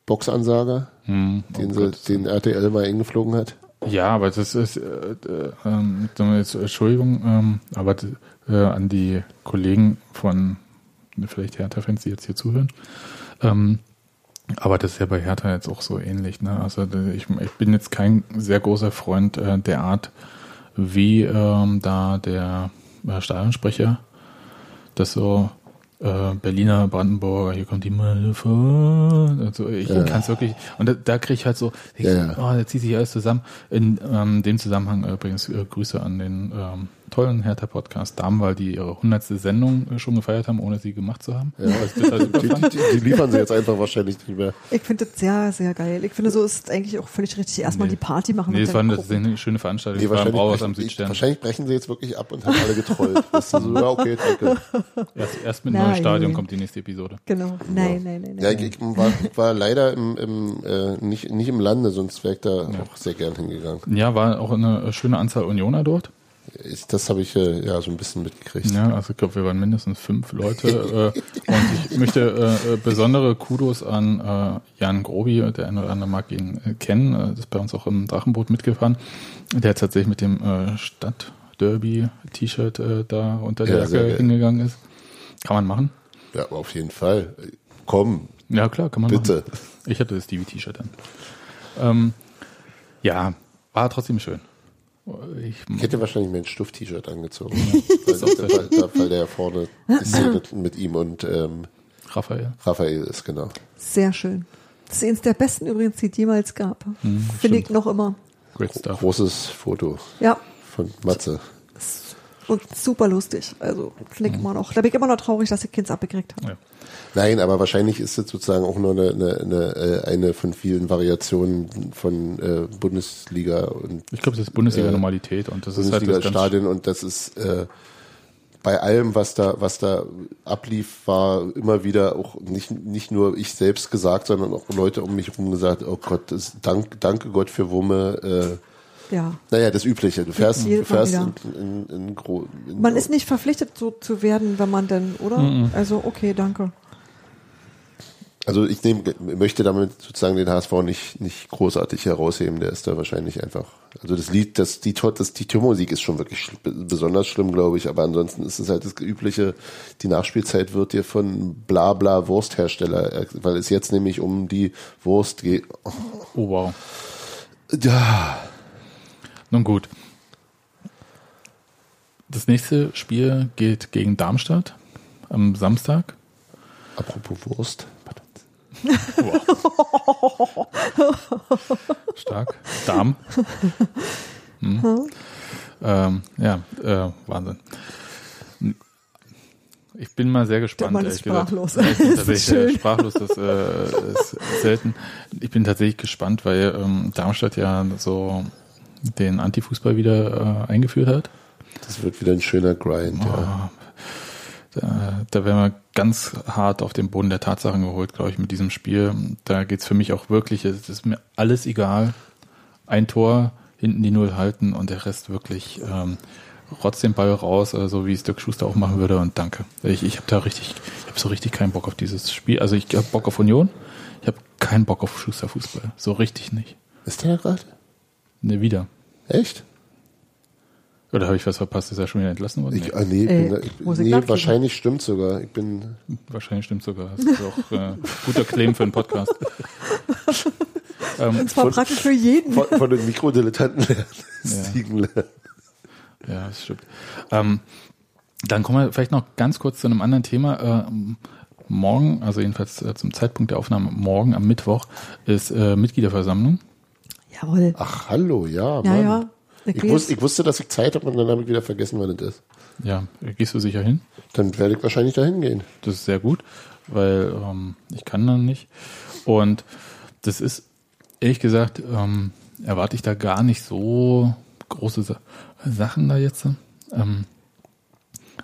C: Boxansager,
A: Hm, oh
C: den,
A: Gott.
C: den RTL mal eingeflogen hat.
A: Ja, aber das ist, äh, äh, ähm, jetzt, Entschuldigung, ähm, aber äh, an die Kollegen von vielleicht Hertha-Fans, die jetzt hier zuhören. Ähm, aber das ist ja bei Hertha jetzt auch so ähnlich. Ne? Also ich, ich bin jetzt kein sehr großer Freund äh, der Art, wie ähm, da der äh, Stadionsprecher das so äh, Berliner, Brandenburger, hier kommt die Meile vor. Also ich ja. kann es wirklich, und da, da kriege ich halt so, ich, ja. Oh, da zieht sich alles zusammen. In ähm, dem Zusammenhang übrigens äh, Grüße an den ähm, tollen Hertha-Podcast Damen, weil die ihre hundertste Sendung äh, schon gefeiert haben, ohne sie gemacht zu haben. Ja.
C: Halt die, die, die, die, liefern sie jetzt einfach wahrscheinlich nicht mehr.
B: Ich finde das sehr, sehr geil. Ich finde, so ist eigentlich auch völlig richtig. Erstmal nee. die Party machen.
A: Nee, es war eine, eine schöne Veranstaltung. Nee,
C: wahrscheinlich, brechen, am Südstern. wahrscheinlich brechen sie jetzt wirklich ab und haben alle getrollt. das ist so, ja, okay, danke.
A: Erst, erst mit nein. neuem Stadion kommt die nächste Episode.
B: Genau. Nein, ja. nein, nein, nein.
C: Ja, ich, ich war, war, leider im, im, äh, nicht, nicht im Lande, sonst wäre ich da ja. auch sehr gern hingegangen.
A: Ja, war auch eine schöne Anzahl Unioner dort.
C: Ich, das habe ich äh, ja so ein bisschen mitgekriegt.
A: Ja, also ich glaube, wir waren mindestens fünf Leute. äh, und ich möchte äh, besondere Kudos an äh, Jan Grobi, der eine oder andere mag ihn äh, kennen, äh, ist bei uns auch im Drachenboot mitgefahren. Der tatsächlich mit dem äh, Stadtderby-T-Shirt äh, da unter der ja, Jacke hingegangen ist. Kann man machen.
C: Ja, auf jeden Fall. Komm.
A: Ja, klar, kann man
C: Bitte.
A: machen. Ich hatte das Stevie-T-Shirt an. Ähm, ja, war trotzdem schön.
C: Ich, ich, hätte wahrscheinlich mein Stuff-T-Shirt angezogen, weil, weil, weil, der vorne Szene mit ihm und ähm,
A: Raphael.
C: Raphael ist, genau.
B: Sehr schön. Das ist eines der besten übrigens, die es jemals gab. Hm, Finde ich noch immer.
C: Great stuff. Großes Foto.
B: Ja.
C: Von Matze.
B: Und super lustig. Also ich mhm. immer noch. Da bin ich immer noch traurig, dass ich Kids abgekriegt habe. Ja.
C: Nein, aber wahrscheinlich ist es sozusagen auch nur eine, eine, eine, äh, eine von vielen Variationen von äh, Bundesliga und
A: ich glaube, das ist Bundesliga-Normalität und das
C: Bundesliga
A: ist halt
C: das Stadion und das ist äh, bei allem, was da, was da ablief, war immer wieder auch nicht, nicht nur ich selbst gesagt, sondern auch Leute um mich herum gesagt, oh Gott, das, dank, danke Gott für Wumme, äh,
B: ja.
C: Naja, das Übliche. Du fährst, du fährst in, in, in,
B: in, Man ist nicht verpflichtet, so zu werden, wenn man denn, oder? Mm -mm. Also, okay, danke.
C: Also ich nehm, möchte damit sozusagen den HSV nicht, nicht großartig herausheben, der ist da wahrscheinlich einfach. Also das Lied, das, die, das, die Türmusik ist schon wirklich schl besonders schlimm, glaube ich, aber ansonsten ist es halt das übliche, die Nachspielzeit wird dir von bla bla Wursthersteller, weil es jetzt nämlich um die Wurst geht.
A: Oh wow.
C: Ja.
A: Nun gut. Das nächste Spiel geht gegen Darmstadt am Samstag.
C: Apropos Wurst.
A: Stark. Darm. Hm. Ähm, ja, äh, Wahnsinn. Ich bin mal sehr gespannt.
B: Der Mann ist sprachlos.
A: Ich bin tatsächlich sprachlos, das äh, ist selten. Ich bin tatsächlich gespannt, weil ähm, Darmstadt ja so den Antifußball wieder äh, eingeführt hat.
C: Das wird wieder ein schöner Grind, oh, ja.
A: Da, da werden wir ganz hart auf den Boden der Tatsachen geholt, glaube ich, mit diesem Spiel. Da geht's für mich auch wirklich, es ist mir alles egal. Ein Tor, hinten die Null halten und der Rest wirklich ähm, rotz den Ball raus, äh, so wie es Dirk Schuster auch machen würde und danke. Ich, ich habe da richtig, ich habe so richtig keinen Bock auf dieses Spiel. Also ich habe Bock auf Union, ich habe keinen Bock auf Schuster-Fußball. So richtig nicht.
C: Ist der gerade?
A: Ne, wieder.
C: Echt?
A: Oder habe ich was verpasst? Ist er schon wieder entlassen worden?
C: Ich, nee, nee, äh, bin, ich, nee wahrscheinlich stimmt sogar. Ich bin
A: wahrscheinlich stimmt sogar. Das ist auch äh, guter Claim für einen Podcast.
B: ähm, Und zwar von, praktisch für jeden.
C: Von, von den Mikrodilettanten lernen.
A: Ja. ja, das stimmt. Ähm, dann kommen wir vielleicht noch ganz kurz zu einem anderen Thema. Äh, morgen, also jedenfalls äh, zum Zeitpunkt der Aufnahme, morgen am Mittwoch ist äh, Mitgliederversammlung.
B: Jawohl.
C: Ach, hallo, ja.
B: Ja, Mann. ja.
C: Ich, wusste, ich wusste, dass ich Zeit habe und dann habe ich wieder vergessen, wann es ist.
A: Ja, gehst du sicher hin?
C: Dann werde ich wahrscheinlich dahin gehen.
A: Das ist sehr gut, weil ähm, ich kann dann nicht. Und das ist, ehrlich gesagt, ähm, erwarte ich da gar nicht so große Sa Sachen da jetzt. Ähm,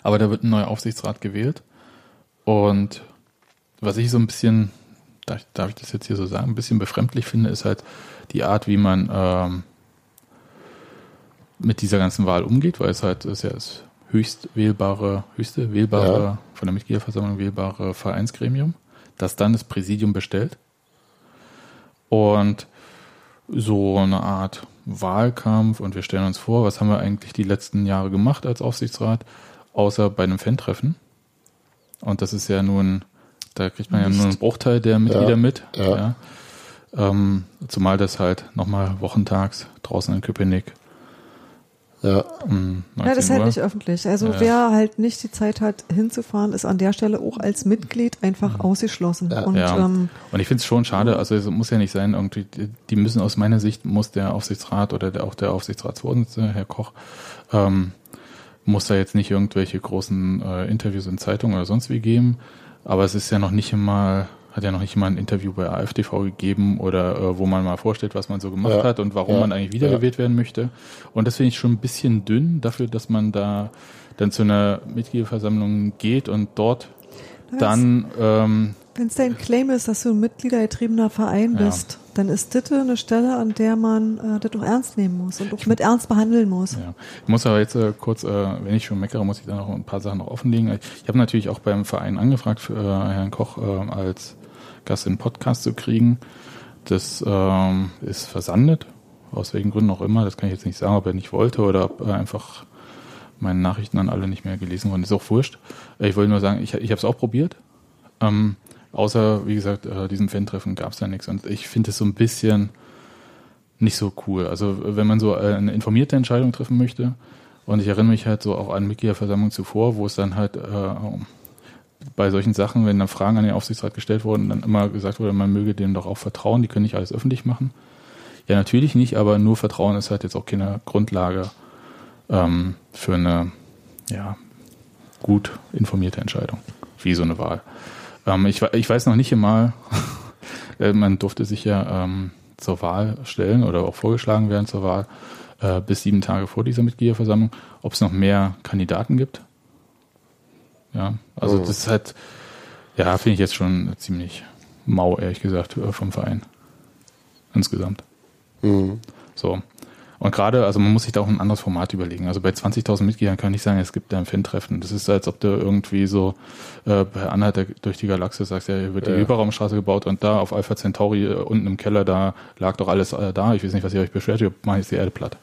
A: aber da wird ein neuer Aufsichtsrat gewählt. Und was ich so ein bisschen, darf, darf ich das jetzt hier so sagen, ein bisschen befremdlich finde, ist halt die Art, wie man ähm, mit dieser ganzen Wahl umgeht, weil es halt ist ja das höchst wählbare, höchste wählbare, ja. von der Mitgliederversammlung wählbare Vereinsgremium, das dann das Präsidium bestellt. Und so eine Art Wahlkampf und wir stellen uns vor, was haben wir eigentlich die letzten Jahre gemacht als Aufsichtsrat, außer bei einem Fan-Treffen. Und das ist ja nun, da kriegt man ja nur einen Bruchteil der Mitglieder
C: Ja,
A: mit.
C: ja.
A: Ja. Ähm, zumal das halt nochmal wochentags draußen in Köpenick
C: Ja,
A: um 19
B: Ja, das ist halt
A: Uhr.
B: nicht öffentlich. Also
A: Ja.
B: wer halt nicht die Zeit hat, hinzufahren, ist an der Stelle auch als Mitglied einfach ausgeschlossen. Und
A: Mhm. Ja.
B: ähm,
A: Und ich finde es schon schade, also es muss ja nicht sein, irgendwie, die- müssen aus meiner Sicht, muss der Aufsichtsrat oder der, auch der Aufsichtsratsvorsitzende, Herr Koch, ähm, muss da jetzt nicht irgendwelche großen äh, Interviews in Zeitungen oder sonst wie geben. Aber es ist ja noch nicht immer, hat ja noch nicht immer ein Interview bei AfTV gegeben oder äh, wo man mal vorstellt, was man so gemacht
C: Ja.
A: hat und warum
C: Ja.
A: man eigentlich wiedergewählt werden möchte. Und das finde ich schon ein bisschen dünn dafür, dass man da dann zu einer Mitgliederversammlung geht und dort
B: Na,
A: dann ähm,
B: wenn es dein Claim ist, dass du ein mitgliedergetriebener Verein
A: Ja.
B: bist, dann ist das eine Stelle, an der man äh, das auch ernst nehmen muss und auch mit ernst behandeln muss.
A: Ja. Ich muss aber jetzt äh, kurz, äh, wenn ich schon meckere, muss ich da noch ein paar Sachen noch offenlegen. Ich habe natürlich auch beim Verein angefragt, für, äh, Herrn Koch äh, als Gast im Podcast zu kriegen. Das ähm, ist versandet, aus welchen Gründen auch immer. Das kann ich jetzt nicht sagen, ob er nicht wollte oder ob er einfach meine Nachrichten dann alle nicht mehr gelesen wurden. Ist auch wurscht. Ich wollte nur sagen, ich, ich habe es auch probiert. Ähm, außer, wie gesagt, äh, diesem Fan-Treffen gab es da nichts. Und ich finde es so ein bisschen nicht so cool. Also wenn man so eine informierte Entscheidung treffen möchte, und ich erinnere mich halt so auch an Mitgliederversammlungen zuvor, wo es dann halt äh, bei solchen Sachen, wenn dann Fragen an den Aufsichtsrat gestellt wurden, dann immer gesagt wurde, man möge denen doch auch vertrauen, die können nicht alles öffentlich machen. Ja, natürlich nicht, aber nur Vertrauen ist halt jetzt auch keine Grundlage ähm, für eine ja, gut informierte Entscheidung, wie so eine Wahl. Ähm, ich, ich weiß noch nicht einmal, äh, man durfte sich ja ähm, zur Wahl stellen oder auch vorgeschlagen werden zur Wahl äh, bis sieben Tage vor dieser Mitgliederversammlung, ob es noch mehr Kandidaten gibt. Ja, also
C: Oh.
A: das ist halt, ja, finde ich jetzt schon ziemlich mau, ehrlich gesagt, äh, vom Verein. Insgesamt.
C: Mhm.
A: So. Und gerade, also man muss sich da auch ein anderes Format überlegen. Also bei 20.000 Mitgliedern kann ich nicht sagen, es gibt da ein Fan-Treffen. Das ist, als ob du irgendwie so äh, bei Anhalter durch die Galaxie sagst, ja, hier wird die
C: Ja.
A: Hyperraumstraße gebaut und da auf Alpha Centauri äh, unten im Keller, da lag doch alles äh, da. Ich weiß nicht, was ihr euch beschwert, ihr macht jetzt die Erde platt.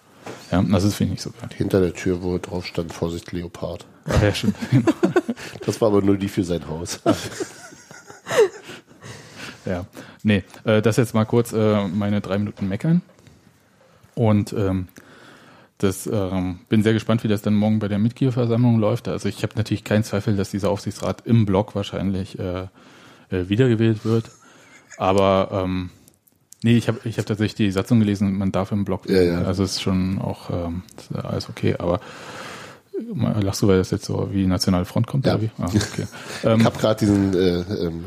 A: Ja, das ist, finde ich, nicht so geil.
C: hinter der Tür, wo drauf stand, Vorsicht Leopard.
A: Ach, ja, stimmt. Genau.
C: Das war aber nur die für sein Haus.
A: Ja, nee, äh, das jetzt mal kurz äh, meine drei Minuten meckern. Und ähm, das ähm, bin sehr gespannt, wie das dann morgen bei der Mitgliederversammlung läuft. Also ich habe natürlich keinen Zweifel, dass dieser Aufsichtsrat im Block wahrscheinlich äh, äh, wiedergewählt wird. Aber ähm, nee, ich habe ich hab tatsächlich die Satzung gelesen, man darf im Block.
C: Ja, ja.
A: Also ist schon auch ähm, alles okay. Aber lachst du, weil das jetzt so wie Nationale Front kommt?
C: Ja.
A: Oder wie? Ah, okay.
C: Ich
A: ähm,
C: habe gerade diesen, äh, ähm,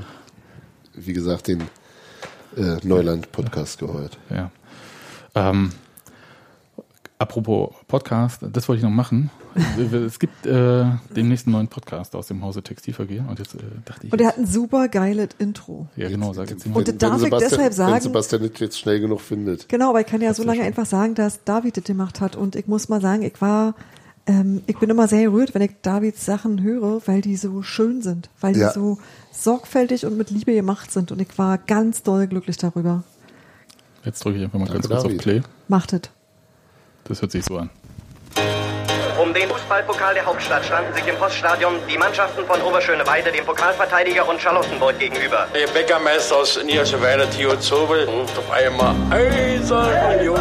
C: wie gesagt, den äh, Neuland-Podcast gehört.
A: Ja. Ähm, apropos Podcast, das wollte ich noch machen. es gibt äh, den nächsten neuen Podcast aus dem Hause Textilverkehr und jetzt äh, dachte ich.
B: Und er hat ein super geiles Intro.
A: ja, genau, sag jetzt
B: Und das darf ich deshalb
C: Wenn
B: sagen-
C: Sebastian nicht jetzt schnell genug findet.
B: Genau, aber ich kann ja so lange
A: schon.
B: einfach sagen, dass David das gemacht hat. Und ich muss mal sagen, ich war, ähm, ich bin immer sehr gerührt, wenn ich Davids Sachen höre, weil die so schön sind, weil die
C: Ja.
B: so sorgfältig und mit Liebe gemacht sind. Und ich war ganz doll glücklich darüber.
A: Jetzt drücke ich einfach mal
C: Danke,
A: ganz kurz auf
C: David.
A: Play.
B: Macht es.
A: Das hört sich so an.
D: Um den Fußballpokal der Hauptstadt standen sich im Poststadion die Mannschaften von Oberschöneweide, dem Pokalverteidiger und Charlottenburg gegenüber.
E: Der Bäckermeister aus Niederschweiler, Theo Zobel, ruft auf einmal Eisern Union.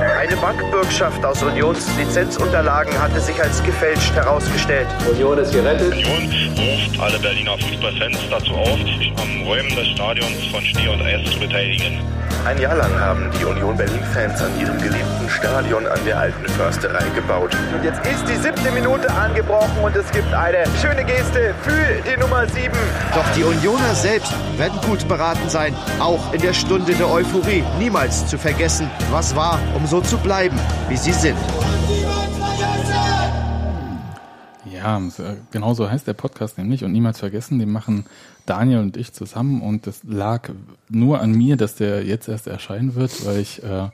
F: Eine Bankbürgschaft aus Unions Lizenzunterlagen hatte sich als gefälscht herausgestellt.
G: Union ruft alle Berliner Fußballfans dazu auf, sich am Räumen des Stadions von Schnee und Eis zu beteiligen.
F: Ein Jahr lang haben die Union Berlin-Fans an ihrem geliebten Stadion an der alten Försterei gebaut. Und jetzt ist die siebte Minute angebrochen und es gibt eine schöne Geste für die Nummer sieben.
H: Doch die Unioner selbst werden gut beraten sein, auch in der Stunde der Euphorie niemals zu vergessen, was war, um so zu bleiben, wie sie sind.
A: Ja, genau so heißt der Podcast nämlich und niemals vergessen, den machen Daniel und ich zusammen und das lag nur an mir, dass der jetzt erst erscheinen wird, weil ich äh,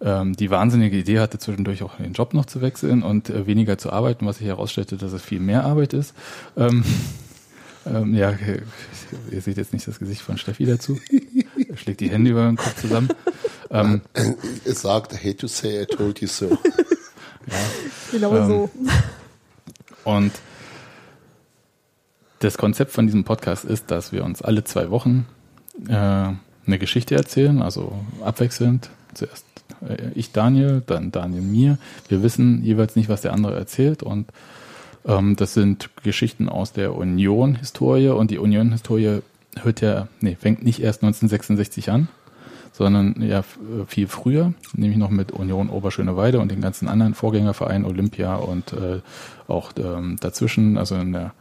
A: ähm, die wahnsinnige Idee hatte, zwischendurch auch den Job noch zu wechseln und äh, weniger zu arbeiten, was sich herausstellte, dass es viel mehr Arbeit ist. Ähm, Ähm, ja, ihr seht jetzt nicht das Gesicht von Steffi dazu. Er schlägt die Hände über den Kopf zusammen. Ähm,
C: Es sagt, I hate to say I told you so.
B: Genau
A: Ähm,
B: so.
A: Und das Konzept von diesem Podcast ist, dass wir uns alle zwei Wochen äh, eine Geschichte erzählen, also abwechselnd. Zuerst äh, ich Daniel, dann Daniel mir. Wir wissen jeweils nicht, was der andere erzählt und ähm, das sind Geschichten aus der Union-Historie und die Union-Historie hört ja, nee, fängt nicht erst 1966 an, sondern ja viel früher, nämlich noch mit Union Oberschöneweide und den ganzen anderen Vorgängervereinen Olympia und äh, auch ähm, dazwischen, also in der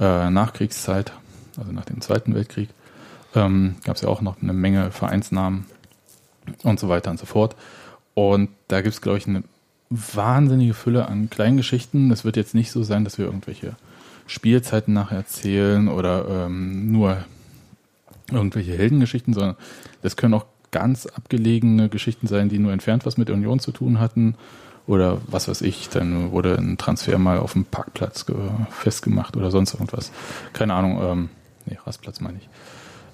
A: äh, Nachkriegszeit, also nach dem Zweiten Weltkrieg, ähm, gab es ja auch noch eine Menge Vereinsnamen und so weiter und so fort. Und da gibt es, glaube ich, eine wahnsinnige Fülle an kleinen Geschichten. Es wird jetzt nicht so sein, dass wir irgendwelche Spielzeiten nachher erzählen oder ähm, nur irgendwelche Heldengeschichten, sondern das können auch ganz abgelegene Geschichten sein, die nur entfernt was mit der Union zu tun hatten. Oder was weiß ich, dann wurde ein Transfer mal auf dem Parkplatz ge- festgemacht oder sonst irgendwas. Keine Ahnung, ähm, nee, Rastplatz meine ich.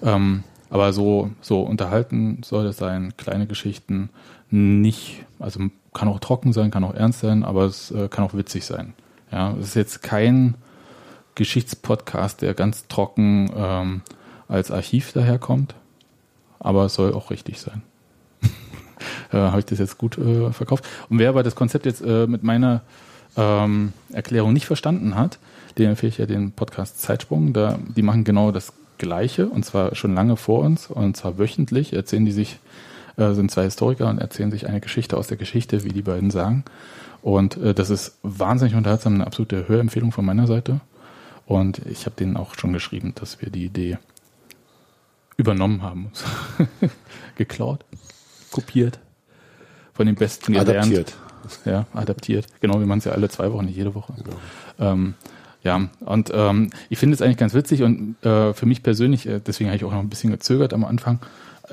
A: Ähm, aber so, so unterhalten soll es sein, kleine Geschichten, nicht, also kann auch trocken sein, kann auch ernst sein, aber es äh, kann auch witzig sein. Ja, es ist jetzt kein Geschichtspodcast, der ganz trocken ähm, als Archiv daherkommt, aber es soll auch richtig sein. äh, Habe ich das jetzt gut äh, verkauft? Und wer aber das Konzept jetzt äh, mit meiner ähm, Erklärung nicht verstanden hat, den empfehle ich ja den Podcast Zeitsprung. Da, die machen genau das Gleiche und zwar schon lange vor uns und zwar wöchentlich erzählen die sich, äh, sind zwei Historiker und erzählen sich eine Geschichte aus der Geschichte, wie die beiden sagen. Und äh, das ist wahnsinnig unterhaltsam, eine absolute Hörempfehlung von meiner Seite. Und ich habe denen auch schon geschrieben, dass wir die Idee übernommen haben. Geklaut, kopiert, von den Besten gelernt.
C: Adaptiert.
A: Ja, adaptiert. Genau, wir machen es ja alle zwei Wochen, nicht jede Woche. Ähm, ja, und ähm, ich finde es eigentlich ganz witzig und äh, für mich persönlich, äh, deswegen habe ich auch noch ein bisschen gezögert am Anfang.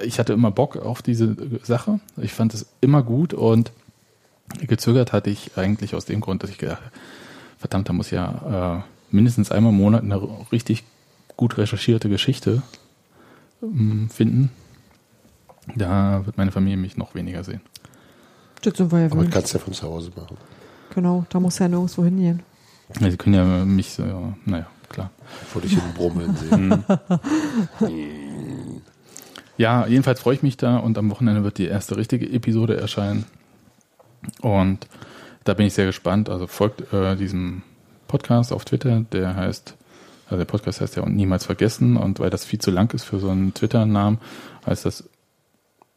A: Ich hatte immer Bock auf diese äh, Sache. Ich fand es immer gut und gezögert hatte ich eigentlich aus dem Grund, dass ich gedacht habe, verdammt, da muss ja äh, mindestens einmal im Monat eine richtig gut recherchierte Geschichte finden. Da wird meine Familie mich noch weniger sehen.
B: Das sind wir ja
C: Aber kannst ja von zu Hause machen.
B: Genau, da muss ja nirgendwo hingehen.
A: Ja, Sie können ja mich, so, naja, klar.
C: Vor dich hin brummeln sehen.
A: Ja, jedenfalls freue ich mich da und am Wochenende wird die erste richtige Episode erscheinen. Und da bin ich sehr gespannt. Also folgt äh, diesem Podcast auf Twitter, der heißt, also der Podcast heißt ja und niemals vergessen. Und weil das viel zu lang ist für so einen Twitter-Namen, heißt das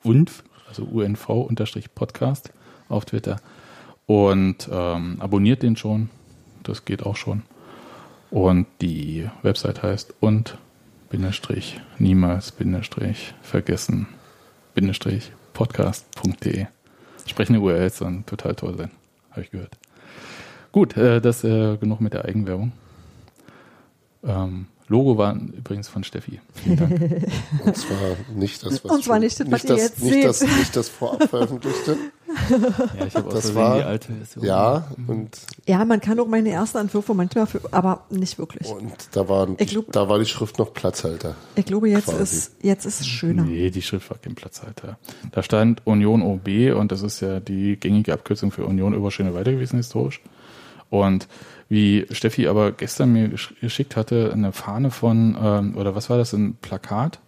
A: UNF, also UNV-Podcast auf Twitter. Und ähm, abonniert den schon. Das geht auch schon. Und die Website heißt und Bindestrich niemals Bindestrich vergessen Bindestrich podcast.de. Sprechende URLs sollen total toll sein, habe ich gehört. Gut, äh, das äh, genug mit der Eigenwerbung. Ähm, Logo war übrigens von Steffi. Vielen Dank.
C: Und zwar nicht das, was
B: Und zwar nicht das, was ihr
C: das,
B: jetzt
C: nicht
B: seht.
C: das, nicht das vorab veröffentlichte.
A: ja, ich habe
C: Das war-
A: die alte Version.
C: Ja, und,
B: Ja, man kann auch meine ersten Entwürfe manchmal, für, aber nicht wirklich.
C: und da, war,
B: Ich glaub-
C: da war die Schrift noch Platzhalter.
B: Ich glaube, jetzt
C: Quasi.
B: ist, jetzt ist es schöner.
A: Nee, die Schrift war kein Platzhalter. Da stand Union OB und das ist ja die gängige Abkürzung für Union Oberschöneweide gewesen historisch. Und wie Steffi aber gestern mir gesch- geschickt hatte, eine Fahne von, ähm, oder was war das, ein Plakat?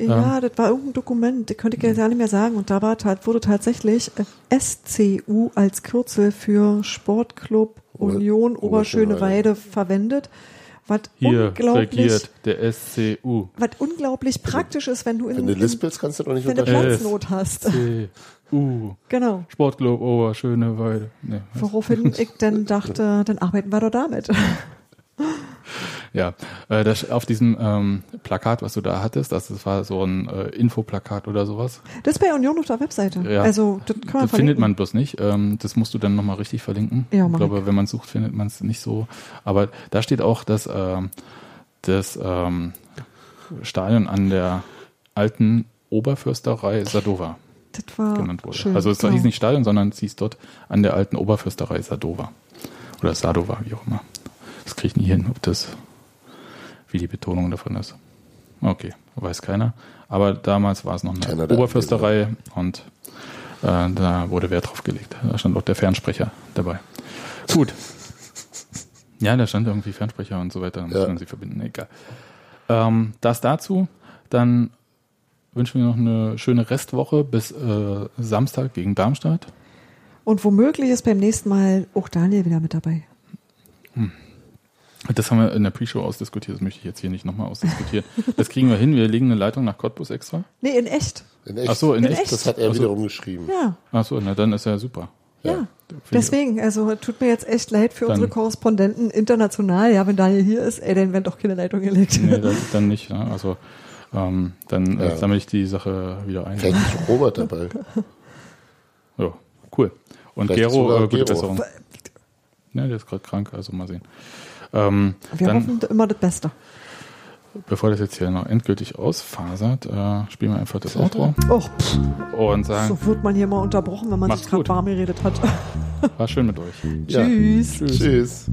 B: Ja, das war irgendein Dokument, das könnte ich jetzt ja nicht mehr sagen. Und da war, wurde tatsächlich äh, SCU als Kürzel für Sportclub Union Oberschöneweide verwendet. Was
A: Hier
B: unglaublich,
A: regiert der SCU.
B: was unglaublich praktisch ist, wenn du in,
C: Wenn du
B: in
C: lispelst, kannst du doch nicht
B: wenn du. Platznot hast.
A: CU.
B: Genau.
A: Sportclub Oberschöneweide. Nee, was?
B: Woraufhin ich dann dachte, dann arbeiten wir doch damit.
A: Ja, äh, das, auf diesem ähm, Plakat, was du da hattest, das, das war so ein äh, Infoplakat oder sowas.
B: Das ist bei Union auf der Webseite.
A: Ja.
B: Also, das kann man
A: Das findet man bloß nicht. Ähm, das musst du dann nochmal richtig verlinken.
B: Ja,
A: ich glaube, wenn man sucht, findet man es nicht so. Aber da steht auch, dass ähm, das ähm, Stadion an der alten Oberförsterei Sadova
B: Das war
A: genannt wurde.
B: schön.
A: also es
B: genau.
A: hieß nicht Stadion, sondern es hieß dort an der alten Oberförsterei Sadova. Oder Sadova, wie auch immer. Das kriege ich nie hin, ob das wie die Betonung davon ist. Okay, weiß keiner. Aber damals war es noch eine
C: Keiner der
A: Oberförsterei und äh, da wurde Wert drauf gelegt. Da stand auch der Fernsprecher dabei. Gut. Ja, da stand irgendwie Fernsprecher und so weiter. Da muss
C: Ja.
A: man sie verbinden. Egal. Ähm, das dazu. Dann wünschen wir noch eine schöne Restwoche bis äh, Samstag gegen Darmstadt.
B: Und womöglich ist beim nächsten Mal auch Daniel wieder mit dabei.
A: Das haben wir in der Pre-Show ausdiskutiert. Das möchte ich jetzt hier nicht nochmal ausdiskutieren. Das kriegen wir hin. Wir legen eine Leitung nach Cottbus extra.
B: Nee, in echt.
C: In echt.
A: Ach so, in,
B: In
A: echt.
B: echt?
C: Das hat er
A: Ach so.
C: wiederum geschrieben.
B: Ja,
A: Ach so, na dann ist ja super.
B: ja.
A: Ich-
B: Deswegen, also tut mir jetzt echt leid für
A: Dann-
B: unsere Korrespondenten international. Ja, wenn Daniel hier ist, ey, dann werden doch keine Leitung gelegt.
A: Nee, dann, dann nicht. Ne? Also ähm, dann äh,
C: Ja.
A: sammle ich die Sache wieder ein.
C: Vielleicht ist Robert dabei.
A: Ja, cool. Und
C: Vielleicht
A: Gero, äh, gute
C: Gero.
A: Besserung. Ja, der ist gerade krank, also mal sehen. Ähm,
B: Wir
A: dann,
B: hoffen immer das Beste.
A: bevor das jetzt hier noch endgültig ausfasert, äh, spielen wir einfach das Outro
B: Och, pff,
A: und sagen,
B: so wird man hier mal unterbrochen, wenn man sich gerade warm geredet hat.
A: war schön mit euch.
C: Ja.
B: Tschüss.
C: Tschüss.